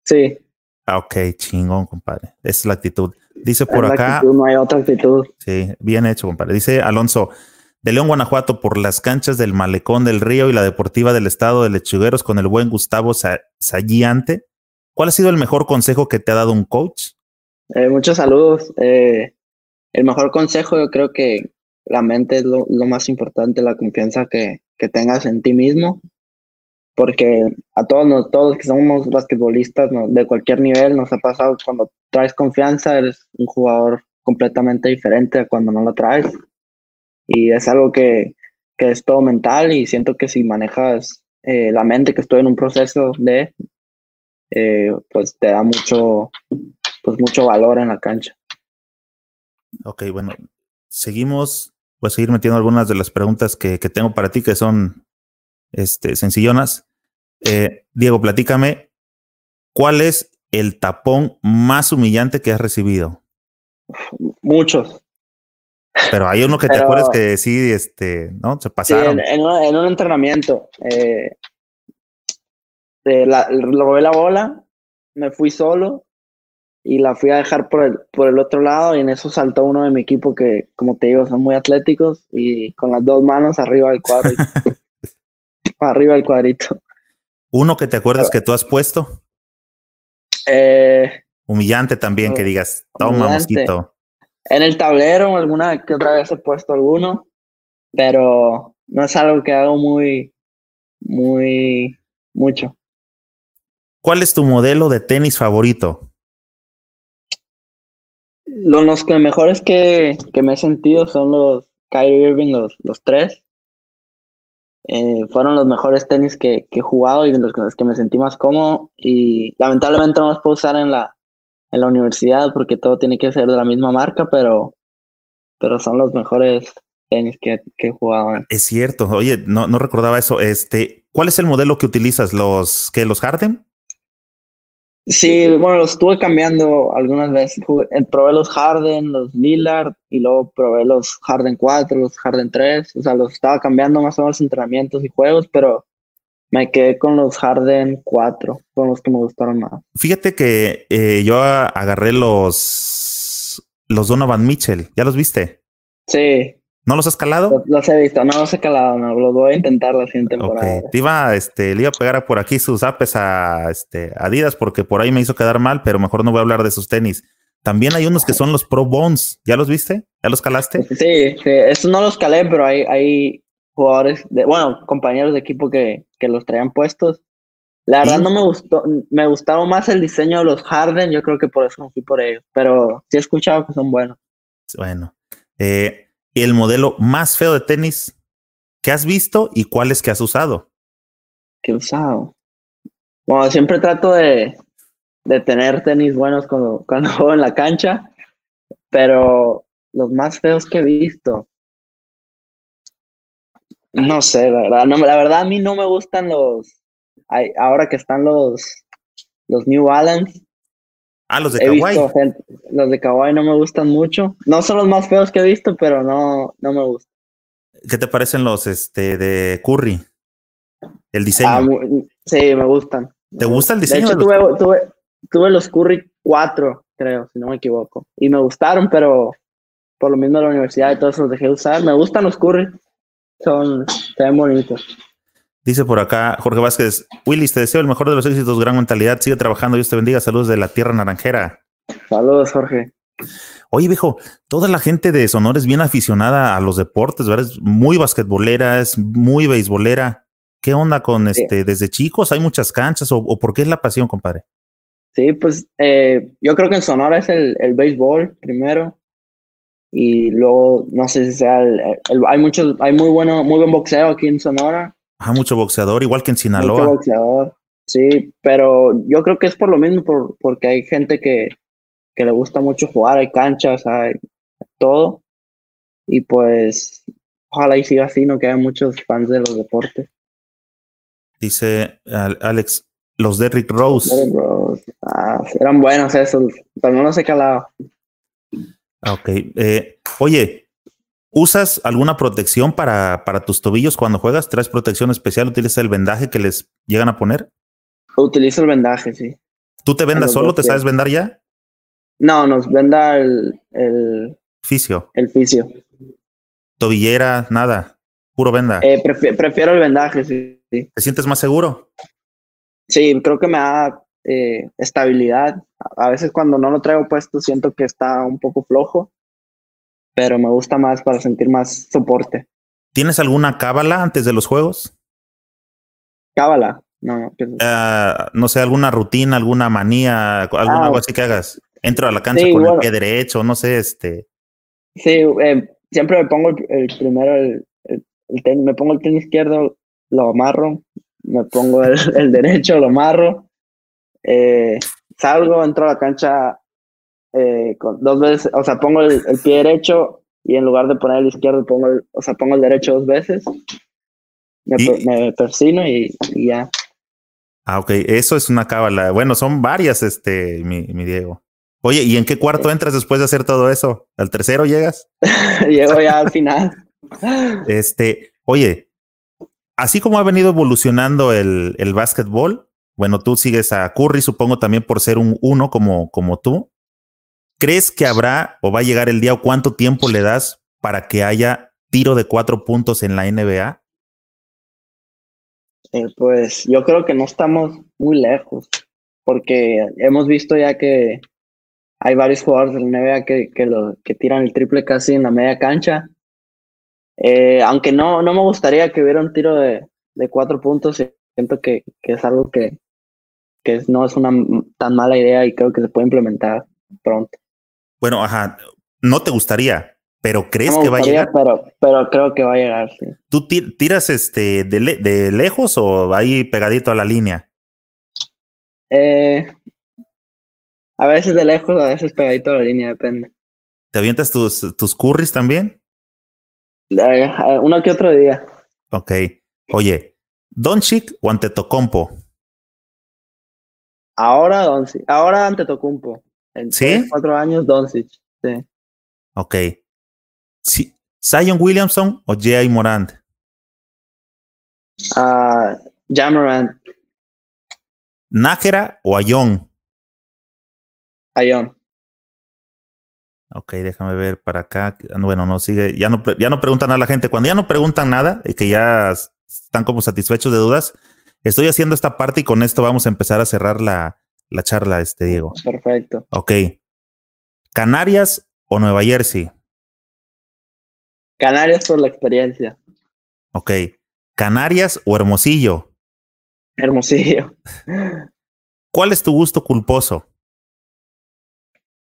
Sí. Ah, ok, chingón, compadre. Esa es la actitud. Dice por acá. no hay otra actitud. Sí, bien hecho, compadre. Dice Alonso, de León, Guanajuato, por las canchas del Malecón del Río y la Deportiva del Estado de Lechugueros con el buen Gustavo Sallante. ¿Cuál ha sido el mejor consejo que te ha dado un coach? Eh, muchos saludos. Eh, el mejor consejo yo creo que la mente es lo, más importante, la confianza que, que, tengas en ti mismo, porque a todos, todos que somos basquetbolistas de cualquier nivel nos ha pasado cuando traes confianza, eres un jugador completamente diferente a cuando no lo traes. Y es algo que, que es todo mental y siento que si manejas eh, la mente, que estoy en un proceso de, eh, pues te da mucho, pues mucho valor en la cancha. Ok, bueno, seguimos voy a seguir metiendo algunas de las preguntas que, que tengo para ti que son este, sencillonas. Eh, Diego, platícame, ¿cuál es el tapón más humillante que has recibido? Muchos. Pero hay uno que te acuerdas que sí, este, ¿no? Se pasaron. en, un, entrenamiento. Eh, la, robé la bola, me fui solo y la fui a dejar por el, por el otro lado y en eso saltó uno de mi equipo que, como te digo, son muy atléticos y con las dos manos arriba del cuadrito. arriba del cuadrito. ¿Uno que te acuerdas que tú has puesto? Eh, Humillante también que digas, toma mosquito. En el tablero alguna que otra vez he puesto alguno, pero no es algo que hago muy, muy, mucho. ¿Cuál es tu modelo de tenis favorito? Los, mejores que, que, me he sentido son los Kyrie Irving, los, los tres. Eh, fueron los mejores tenis que, que, he jugado y los, los que me sentí más cómodo. Y lamentablemente no los puedo usar en la, en la universidad porque todo tiene que ser de la misma marca, pero, pero son los mejores tenis que, que he jugado. Es cierto. Oye, no, no recordaba eso. Este, ¿cuál es el modelo que utilizas? ¿Los que los Harden? Sí, bueno, los estuve cambiando algunas veces. Eh, probé los Harden, los Lillard y luego probé los Harden 4, los Harden 3. O sea, los estaba cambiando más o menos entrenamientos y juegos, pero me quedé con los Harden 4, con los que me gustaron más. Fíjate que eh, yo agarré los, los Donovan Mitchell. ¿Ya los viste? Sí. ¿No los has calado? Los, he visto, no los he calado, no, los voy a intentar la siguiente temporada. Te iba, este, le iba a pegar por aquí sus apes a este, Adidas porque por ahí me hizo quedar mal, pero mejor no voy a hablar de sus tenis. También hay unos que son los Pro Bones. ¿Ya los viste? ¿Ya los calaste? Sí, sí, estos no los calé, pero hay, hay jugadores, de, bueno, compañeros de equipo que, que los traían puestos. La verdad no me gustó, me gustaba más el diseño de los Harden, yo creo que por eso me fui por ellos, pero sí he escuchado que son buenos. Bueno, eh, el modelo más feo de tenis que has visto y cuáles que has usado. ¿Qué he usado? Bueno, siempre trato de, de tener tenis buenos cuando, cuando juego en la cancha, pero los más feos que he visto, no sé, la verdad, no, la verdad a mí no me gustan los, ahora que están los, los New Balance. Ah, los de Kawaii. los de Kawaii no me gustan mucho. No son los más feos que he visto, pero no, no me gustan. ¿Qué te parecen los este, de Curry? El diseño. Ah, sí, me gustan. ¿Te gusta el diseño? De hecho, tuve, tuve, tuve, los Curry 4, creo, si no me equivoco. Y me gustaron, pero por lo mismo de la universidad y todo eso los dejé usar. Me gustan los Curry. Son, tan bonitos. Dice por acá Jorge Vázquez, Willis, te deseo el mejor de los éxitos, gran mentalidad, sigue trabajando, Dios te bendiga, saludos de la tierra naranjera. Saludos, Jorge. Oye, viejo, toda la gente de Sonora es bien aficionada a los deportes, ¿verdad? Es muy basquetbolera, es muy beisbolera. ¿Qué onda con este? ¿Desde chicos hay muchas canchas o, por qué es la pasión, compadre? Sí, pues eh, yo creo que en Sonora es el, el béisbol primero y luego no sé si sea el, hay muchos hay muy bueno muy buen boxeo aquí en Sonora mucho boxeador igual que en Sinaloa mucho boxeador sí pero yo creo que es por lo mismo por, porque hay gente que, que le gusta mucho jugar hay canchas hay todo y pues ojalá y siga así no que haya muchos fans de los deportes dice Alex los Derrick Rose, Derrick Rose. Ah, eran buenos esos pero no he calado Ok. Eh, oye, ¿usas alguna protección para, para tus tobillos cuando juegas? ¿Traes protección especial? ¿Utilizas el vendaje que les llegan a poner? Utilizo el vendaje, sí. ¿Tú te vendas solo? ¿Te sabes vendar ya? No, nos venda el, el fisio. El fisio. Tobillera, nada. Puro venda. Eh, prefiero el vendaje, sí, ¿Te sientes más seguro? Sí, creo que me da eh, estabilidad. A veces cuando no lo traigo puesto siento que está un poco flojo, pero me gusta más para sentir más soporte. ¿Tienes alguna cábala antes de los juegos? Cábala, no. Ah, no sé, alguna rutina, alguna manía, alguna ah, así que hagas. Entro a la cancha con el pie derecho, no sé, este. Sí, eh, siempre me pongo el, primero el, tenis, me pongo el tenis izquierdo, lo amarro, me pongo el, el derecho, lo amarro, eh, salgo, entro a la cancha eh, con dos veces, o sea, pongo el, pie derecho y en lugar de poner el izquierdo, pongo el, o sea, pongo el derecho dos veces. Me, persino y, ya. Ah, ok, eso es una cábala. Bueno, son varias, este, mi, mi Diego. Oye, ¿y en qué cuarto entras después de hacer todo eso? ¿Al tercero llegas? Llego ya al final. Este, oye, así como ha venido evolucionando el, el básquetbol, bueno, tú sigues a Curry, supongo también por ser un uno como, como tú. ¿Crees que habrá o va a llegar el día o cuánto tiempo le das para que haya tiro de cuatro puntos en la NBA? Eh, pues yo creo que no estamos muy lejos, porque hemos visto ya que hay varios jugadores de la NBA que, que, tiran el triple casi en la media cancha. Eh, aunque no, no me gustaría que hubiera un tiro de, de cuatro puntos, siento que, que es algo que, que no es una tan mala idea y creo que se puede implementar pronto. Bueno, ajá, no te gustaría, pero crees que va a llegar. Pero, pero creo que va a llegar, sí. ¿Tú tiras este de, de lejos o ahí pegadito a la línea? Eh, a veces de lejos, a veces pegadito a la línea, depende. ¿Te avientas tus, tus curris también? Eh, uno que otro día. Ok. Oye, ¿Donchik o Antetokounmpo? Ahora Doncic. Ahora Antetokounmpo. En ¿Sí? cuatro años Doncic. Sí. Ok. Sí. ¿Zion Williamson o J.I. Morant? Uh, Jamorant. ¿Nájera o Ayon? Ayon. Ok, déjame ver para acá. Bueno, no sigue. Ya no, ya no preguntan a la gente. Cuando ya no preguntan nada y que ya están como satisfechos de dudas, estoy haciendo esta parte y con esto vamos a empezar a cerrar la, la charla, este Diego. Perfecto. Ok. ¿Canarias o Nueva Jersey? Canarias por la experiencia. Ok. ¿Canarias o Hermosillo? Hermosillo. ¿Cuál es tu gusto culposo?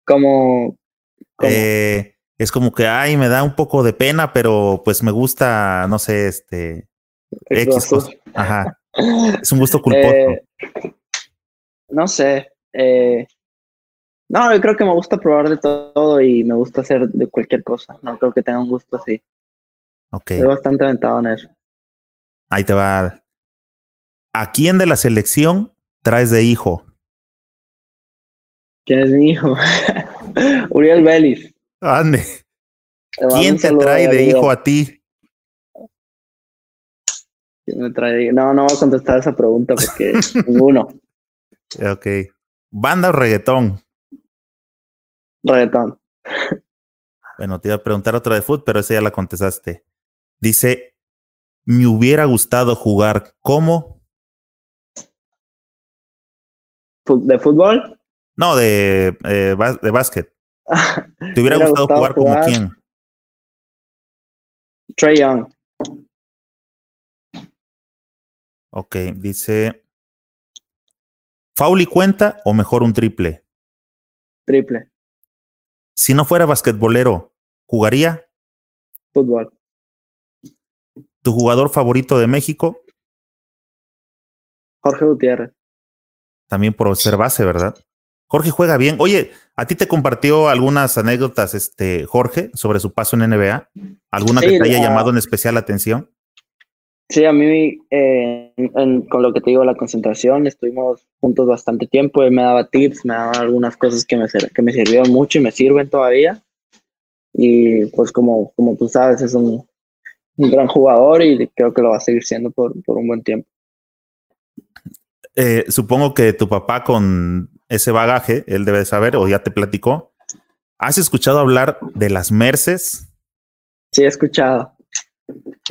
Como. Eh, es como que, ay, me da un poco de pena, pero pues me gusta, no sé, este. X Ajá. Es un gusto culposo. Eh, no sé. Eh, no, yo creo que me gusta probar de todo y me gusta hacer de cualquier cosa. No creo que tenga un gusto así. Ok. Estoy bastante aventado en eso. Ahí te va. ¿A quién de la selección traes de hijo? ¿Quién es mi hijo? Uriel Vélez. Ande. ¿Quién te trae de hijo a ti? ¿Quién me trae? No, no voy a contestar esa pregunta porque ninguno. Ok. ¿Banda o reggaetón? Reggaetón. Bueno, te iba a preguntar otra de fútbol, pero esa ya la contestaste. Dice, me hubiera gustado jugar como... ¿De fútbol? No, de, eh, de básquet. ¿Te hubiera, hubiera gustado, gustado, jugar, como quién? Trey Young. Ok, dice. ¿Fauli cuenta o mejor un triple? Triple. Si no fuera basquetbolero, ¿jugaría? Fútbol. ¿Tu jugador favorito de México? Jorge Gutiérrez. También por ser base, ¿verdad? Jorge juega bien. Oye, ¿a ti te compartió algunas anécdotas, este, Jorge, sobre su paso en NBA? ¿Alguna sí, que te haya la... llamado en especial la atención? Sí, a mí, eh, en, con lo que te digo, la concentración, estuvimos juntos bastante tiempo. Él me daba tips, me daba algunas cosas que me, que me sirvieron mucho y me sirven todavía. Y pues como, como tú sabes, es un, un gran jugador y creo que lo va a seguir siendo por, por un buen tiempo. Eh, supongo que tu papá con ese bagaje, él debe saber o ya te platicó. ¿Has escuchado hablar de las Merces? Sí, he escuchado.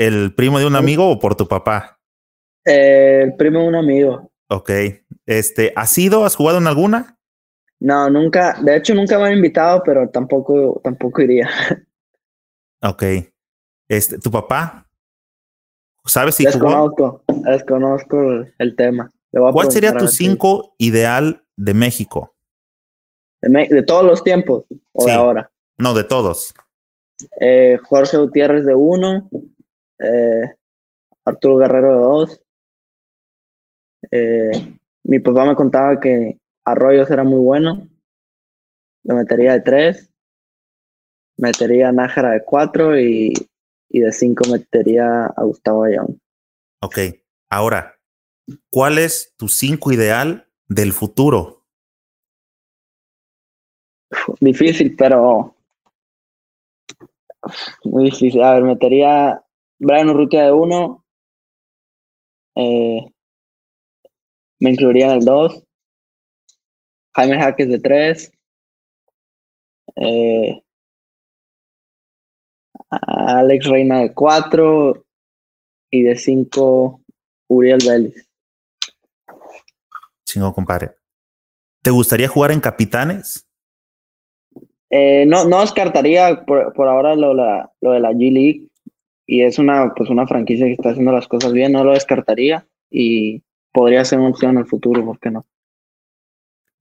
¿El primo de un amigo o por tu papá? Eh, el primo de un amigo. Ok. Este, ¿Has ido? ¿Has jugado en alguna? No, nunca. De hecho, nunca me han invitado, pero tampoco, tampoco iría. Ok. Este, ¿Tu papá? ¿Sabes si desconozco, jugó? Desconozco el tema. ¿Cuál sería tu cinco ideal de México? De, me de, todos los tiempos o sí. de ahora. No, de todos. Eh, Jorge Gutiérrez de uno, eh, Arturo Guerrero de dos. Eh, mi papá me contaba que Arroyos era muy bueno. Lo metería de tres. Metería a Nájera de cuatro y, y de cinco metería a Gustavo Ayón. Ok, ahora, ¿cuál es tu cinco ideal del futuro? Difícil, pero muy difícil. A ver, metería Brian Urrutia de uno. Eh, me incluiría en el 2. Jaime Jaques de 3. Eh, Alex Reina de 4. Y de 5, Uriel Vélez. Chingo, compadre. ¿Te gustaría jugar en Capitanes? Eh, no, no descartaría por, por ahora lo, la, lo de la G League y es una, pues una franquicia que está haciendo las cosas bien, no lo descartaría y podría ser una opción en el futuro, ¿por qué no?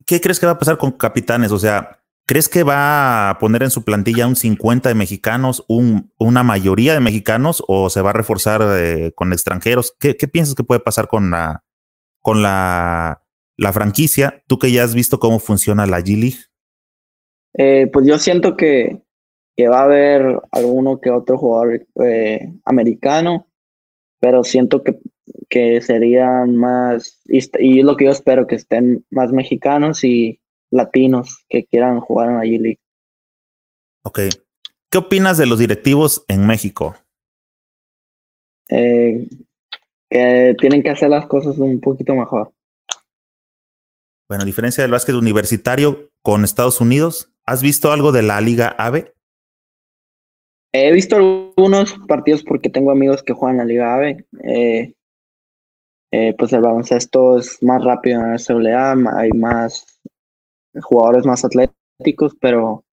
¿Qué crees que va a pasar con Capitanes? O sea, ¿crees que va a poner en su plantilla un 50 de mexicanos, un, una mayoría de mexicanos o se va a reforzar eh, con extranjeros? ¿Qué, ¿Qué, piensas que puede pasar con la, con la, la franquicia? Tú que ya has visto cómo funciona la G League. Eh, pues yo siento que, que, va a haber alguno que otro jugador eh, americano, pero siento que, que serían más, y, y, lo que yo espero, que estén más mexicanos y latinos que quieran jugar en la G-League. Ok. ¿Qué opinas de los directivos en México? Eh, que tienen que hacer las cosas un poquito mejor. Bueno, a diferencia del básquet universitario con Estados Unidos, ¿Has visto algo de la Liga AVE? He visto algunos partidos porque tengo amigos que juegan la Liga AVE. Eh, eh, pues el baloncesto es más rápido en la SWA, hay más jugadores más atléticos, pero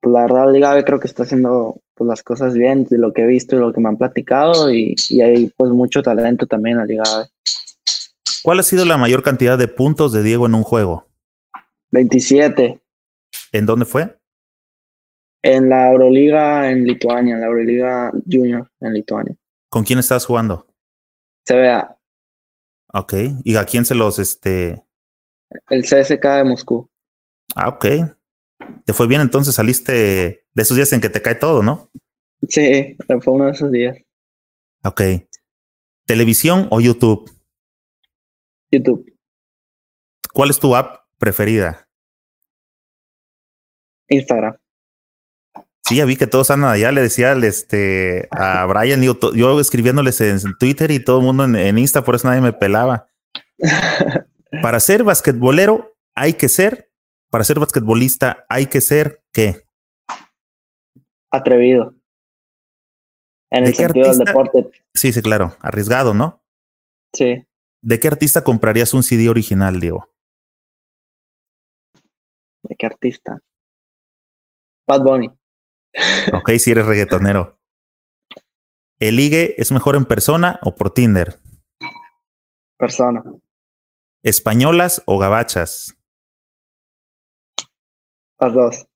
pues, la verdad la Liga AVE creo que está haciendo pues, las cosas bien de lo que he visto y lo que me han platicado y, y hay pues mucho talento también en la Liga AVE. ¿Cuál ha sido la mayor cantidad de puntos de Diego en un juego? 27. ¿En dónde fue? En la Euroliga en Lituania, en la Euroliga Junior en Lituania. ¿Con quién estás jugando? CBA. Ok. ¿Y a quién se los este? El CSK de Moscú. Ah, ok. Te fue bien entonces, saliste de esos días en que te cae todo, ¿no? Sí, fue uno de esos días. Ok. ¿Televisión o YouTube? YouTube. ¿Cuál es tu app preferida? Instagram. Sí, ya vi que todos andan allá. Le decía al, este, a Brian, yo, yo escribiéndoles en Twitter y todo el mundo en, en, Insta, por eso nadie me pelaba. para ser basquetbolero hay que ser, para ser basquetbolista hay que ser, ¿qué? Atrevido. En el sentido artista? del deporte. Sí, sí, claro. Arriesgado, ¿no? Sí. ¿De qué artista comprarías un CD original, Diego? ¿De qué artista? Bad Bunny. Ok, si eres reggaetonero. ¿El ligue es mejor en persona o por Tinder? Persona. ¿Españolas o gabachas? Las dos.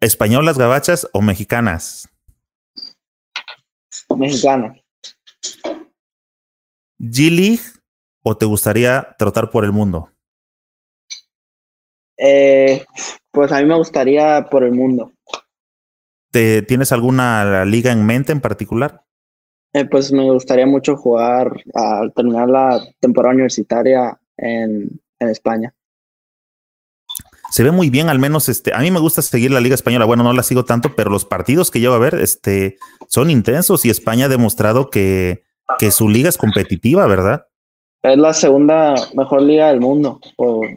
¿Españolas, gabachas o mexicanas? Mexicanas. ¿G-League o te gustaría trotar por el mundo? Eh, pues a mí me gustaría por el mundo. ¿Te, ¿Tienes alguna liga en mente en particular? Eh, pues me gustaría mucho jugar al terminar la temporada universitaria en, en, España. Se ve muy bien, al menos este. A mí me gusta seguir la Liga Española. Bueno, no la sigo tanto, pero los partidos que llevo a ver este, son intensos y España ha demostrado que, que su liga es competitiva, ¿verdad? Es la segunda mejor liga del mundo, por,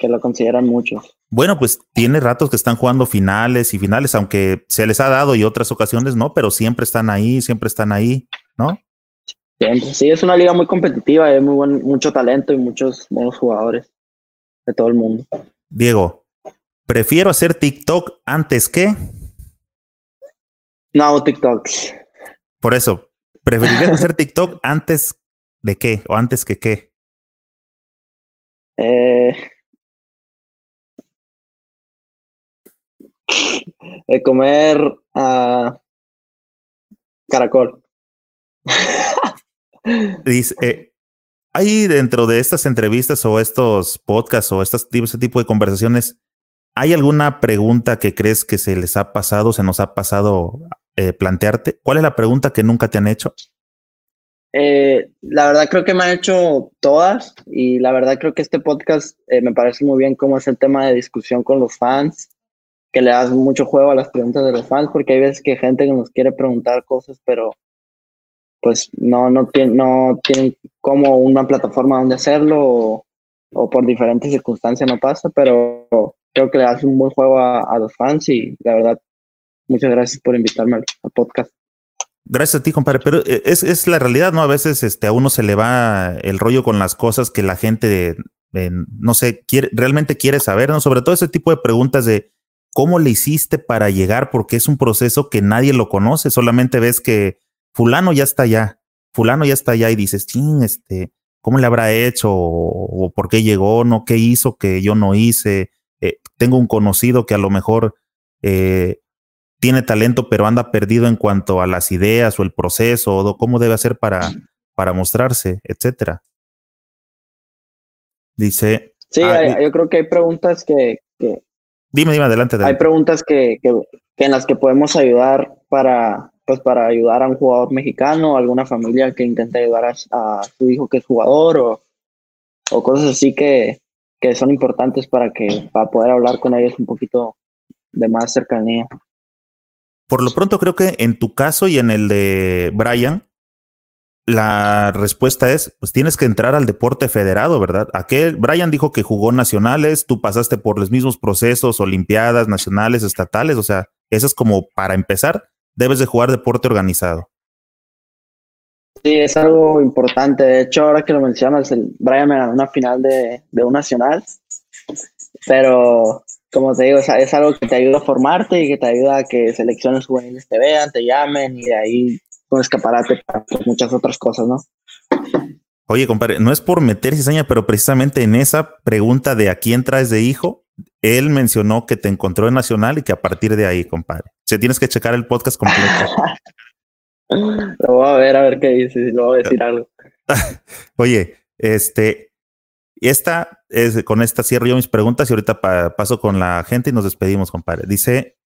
que lo consideran muchos. Bueno, pues tiene ratos que están jugando finales y finales, aunque se les ha dado y otras ocasiones no, pero siempre están ahí, siempre están ahí, ¿no? Siempre. Sí, es una liga muy competitiva, hay muy buen, mucho talento y muchos buenos jugadores de todo el mundo. Diego, prefiero hacer TikTok antes que. No hago TikToks. Por eso, preferirías hacer TikTok antes de qué o antes que qué. Eh, de comer uh, caracol. Dice, eh, hay dentro de estas entrevistas o estos podcasts o este tipo de conversaciones, ¿hay alguna pregunta que crees que se les ha pasado, se nos ha pasado eh, plantearte? ¿Cuál es la pregunta que nunca te han hecho? Eh, la verdad creo que me han hecho todas y la verdad creo que este podcast eh, me parece muy bien cómo es el tema de discusión con los fans, que le das mucho juego a las preguntas de los fans, porque hay veces que gente que nos quiere preguntar cosas, pero pues no, no, tiene, no tienen como una plataforma donde hacerlo o, por diferentes circunstancias no pasa, pero creo que le das un buen juego a, los fans y la verdad, muchas gracias por invitarme al, al podcast. Gracias a ti, compadre. Pero eh, es, es, la realidad, ¿no? A veces este, a uno se le va el rollo con las cosas que la gente, eh, no sé, quiere, realmente quiere saber, ¿no? Sobre todo ese tipo de preguntas de cómo le hiciste para llegar, porque es un proceso que nadie lo conoce. Solamente ves que fulano ya está allá, fulano ya está allá y dices, ching, este, ¿cómo le habrá hecho? O, o, por qué llegó, ¿no? ¿Qué hizo que yo no hice? Eh, tengo un conocido que a lo mejor eh, tiene talento, pero anda perdido en cuanto a las ideas o el proceso o cómo debe hacer para, para mostrarse, etcétera. Dice. Sí, ah, hay, yo creo que hay preguntas que. que dime, dime, adelante, adelante. Hay preguntas que, que, que, en las que podemos ayudar para, pues, para ayudar a un jugador mexicano, alguna familia que intente ayudar a, a su hijo que es jugador o, o cosas así que, que son importantes para que para poder hablar con ellos un poquito de más cercanía. Por lo pronto creo que en tu caso y en el de Brian, la respuesta es, pues tienes que entrar al deporte federado, ¿verdad? Aquel, Brian dijo que jugó nacionales, tú pasaste por los mismos procesos, olimpiadas, nacionales, estatales, o sea, eso es como para empezar, debes de jugar deporte organizado. Sí, es algo importante. De hecho, ahora que lo mencionas, el Brian me ganó una final de, de un nacional, pero como te digo, es, algo que te ayuda a formarte y que te ayuda a que selecciones juveniles te vean, te llamen y de ahí un escaparate para muchas otras cosas, ¿no? Oye, compadre, no es por meter cizaña, pero precisamente en esa pregunta de a quién traes de hijo, él mencionó que te encontró en Nacional y que a partir de ahí, compadre. O sea, tienes que checar el podcast completo. lo voy a ver, a ver qué dice, si lo voy a decir algo. Oye, este, esta es, con esta cierro yo mis preguntas y ahorita pa, paso con la gente y nos despedimos, compadre. Dice,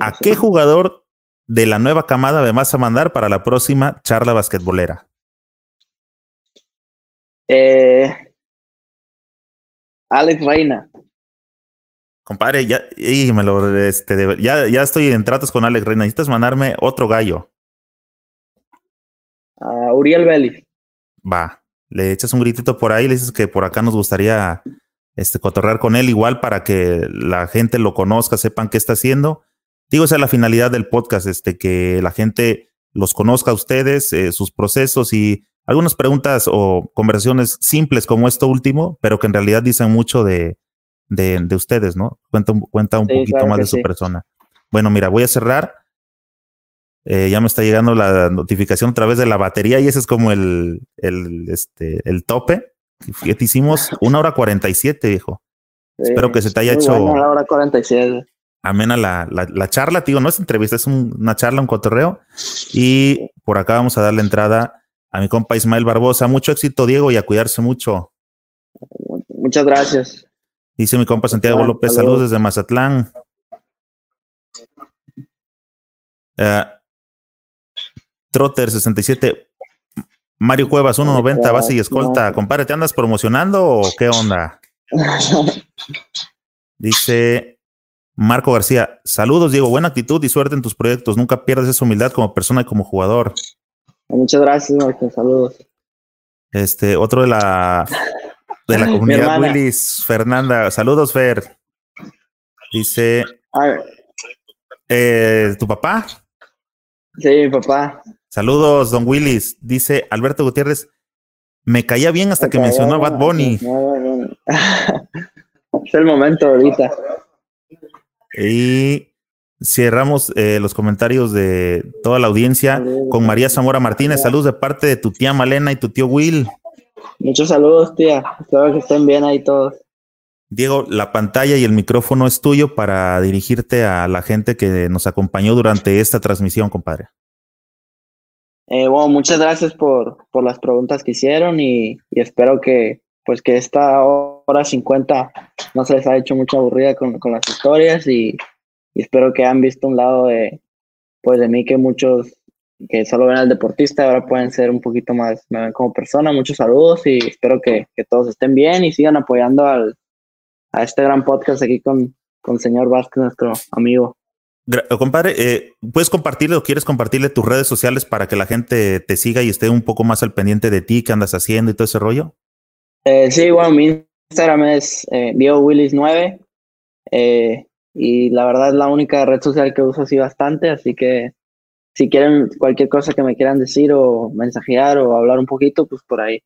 ¿a qué jugador de la nueva camada me vas a mandar para la próxima charla basquetbolera? Eh, Alex Reina. Compadre, ya, y me lo, este, ya, ya estoy en tratos con Alex Reina. Necesitas mandarme otro gallo. Uh, Uriel Vélez. Va, le echas un gritito por ahí, le dices que por acá nos gustaría este, cotorrear con él igual para que la gente lo conozca, sepan qué está haciendo. Digo, esa es la finalidad del podcast, este, que la gente los conozca a ustedes, eh, sus procesos y algunas preguntas o conversaciones simples como esto último, pero que en realidad dicen mucho de, de, de ustedes, ¿no? Cuenta, cuenta un sí, poquito claro más de su persona. Bueno, mira, voy a cerrar. Eh, ya me está llegando la notificación a través de la batería y ese es como el, el, este, el tope. Fíjate, hicimos una hora cuarenta y siete, viejo. Sí, Espero que se te haya hecho bueno, una hora 47. Amena la, la, la charla, tío. No es entrevista, es un, una charla, un cotorreo. Y por acá vamos a darle entrada a mi compa Ismael Barbosa. Mucho éxito, Diego, y a cuidarse mucho. Muchas gracias. Dice mi compa Santiago López, saludos desde Mazatlán. Uh, Trotter 67. Mario Cuevas 1.90, base y escolta. Compadre, ¿te andas promocionando o qué onda? Dice Marco García, saludos Diego, buena actitud y suerte en tus proyectos. Nunca pierdas esa humildad como persona y como jugador. Muchas gracias, Marco, saludos. Este, otro de la de la comunidad Willis, Fernanda, saludos Fer. Dice, eh, ¿tu papá? Sí, mi papá. Saludos, don Willis. Dice Alberto Gutiérrez, me caía bien hasta me que mencionó a Bad Bunny. es el momento ahorita. Y cerramos eh, los comentarios de toda la audiencia con María Zamora Martínez. Saludos de parte de tu tía Malena y tu tío Will. Muchos saludos, tía. Espero que estén bien ahí todos. Diego, la pantalla y el micrófono es tuyo para dirigirte a la gente que nos acompañó durante esta transmisión, compadre. Eh, bueno, muchas gracias por, por las preguntas que hicieron y, y, espero que pues que esta hora 50 no se les ha hecho mucha aburrida con, con las historias y, y, espero que han visto un lado de pues de mí que muchos que solo ven al deportista, ahora pueden ser un poquito más, me ven como persona. Muchos saludos y espero que, todos estén bien y sigan apoyando al, a este gran podcast aquí con, con señor Vázquez, nuestro amigo. Compadre, eh, ¿puedes compartirle o quieres compartirle tus redes sociales para que la gente te siga y esté un poco más al pendiente de ti, qué andas haciendo y todo ese rollo? Eh, sí, bueno, mi Instagram es eh, Willis9 eh, y la verdad es la única red social que uso así bastante, así que si quieren cualquier cosa que me quieran decir o mensajear o hablar un poquito, pues por ahí.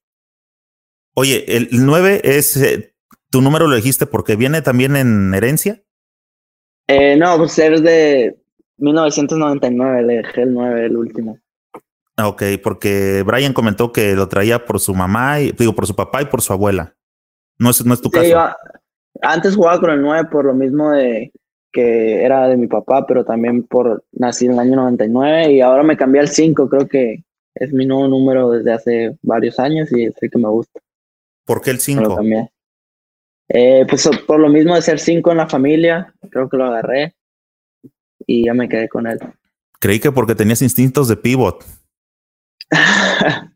Oye, el 9 es, eh, tu número lo dijiste porque viene también en herencia. Eh, no, pues es de 1999, le dejé el 9, el último. Ah, ok, porque Brian comentó que lo traía por su mamá, y, digo, por su papá y por su abuela. No es, no es tu caso. antes jugaba con el 9 por lo mismo de que era de mi papá, pero también por nací en el año 99 y ahora me cambié al 5, creo que es mi nuevo número desde hace varios años y es el que me gusta. ¿Por qué el 5? Eh, pues por lo mismo de ser 5 en la familia, creo que lo agarré y ya me quedé con él. Creí que porque tenías instintos de pivot.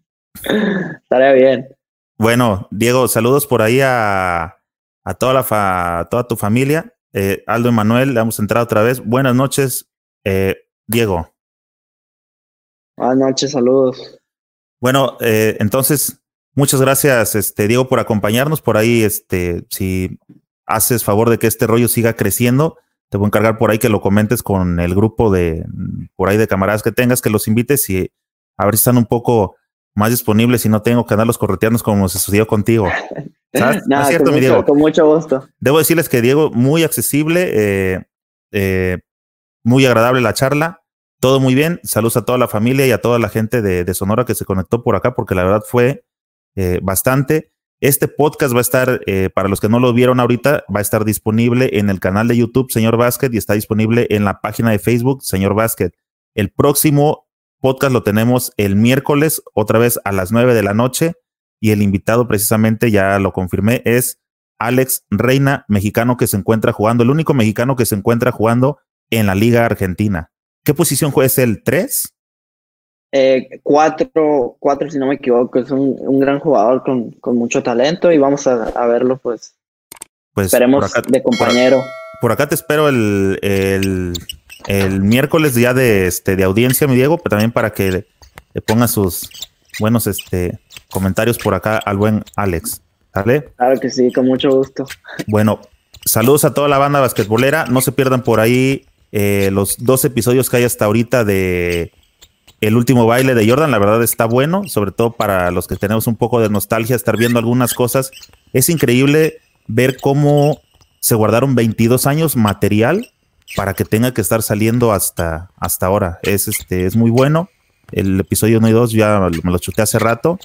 Estaría bien. Bueno, Diego, saludos por ahí a, a toda, la toda tu familia. Eh, Aldo Emanuel, le vamos a entrar otra vez. Buenas noches, eh, Diego. Buenas noches, saludos. Bueno, eh, entonces, muchas gracias, este, Diego, por acompañarnos. Por ahí, este, si haces favor de que este rollo siga creciendo, te voy a encargar por ahí que lo comentes con el grupo de, por ahí de camaradas que tengas, que los invites y a ver si están un poco más disponibles y no tengo que andarlos correteando como se sucedió contigo. no, es cierto, con mi Diego. Con mucho gusto. Debo decirles que Diego, muy accesible, eh, eh, muy agradable la charla, todo muy bien. Saludos a toda la familia y a toda la gente de, Sonora que se conectó por acá, porque la verdad fue eh, bastante. Este podcast va a estar, para los que no lo vieron ahorita, va a estar disponible en el canal de YouTube, Señor Basket, y está disponible en la página de Facebook, Señor Basket. El próximo podcast lo tenemos el miércoles, otra vez a las nueve de la noche y el invitado precisamente, ya lo confirmé, es Alex Reina, mexicano que se encuentra jugando, el único mexicano que se encuentra jugando en la Liga Argentina. ¿Qué posición juega? ¿Es el 3? Eh, cuatro, cuatro, si no me equivoco, es un, un gran jugador con, con, mucho talento y vamos a, a verlo, pues. Pues esperemos de compañero. Por, acá te espero el, el, el, miércoles día de, este, de audiencia, mi Diego, pero también para que le ponga sus buenos este, comentarios por acá al buen Alex. ¿Vale? Claro que sí, con mucho gusto. Bueno, saludos a toda la banda basquetbolera. No se pierdan por ahí eh, los dos episodios que hay hasta ahorita de El último baile de Jordan. La verdad está bueno, sobre todo para los que tenemos un poco de nostalgia, estar viendo algunas cosas. Es increíble ver cómo se guardaron 22 años material para que tenga que estar saliendo hasta, hasta ahora. Es, este, es muy bueno. El episodio 1 y 2 ya me lo chuté hace rato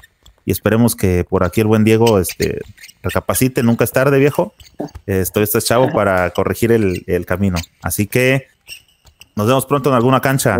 y esperemos que por aquí el buen Diego este, recapacite, nunca es tarde, viejo. Estoy este chavo para corregir el, el camino. Así que nos vemos pronto en alguna cancha.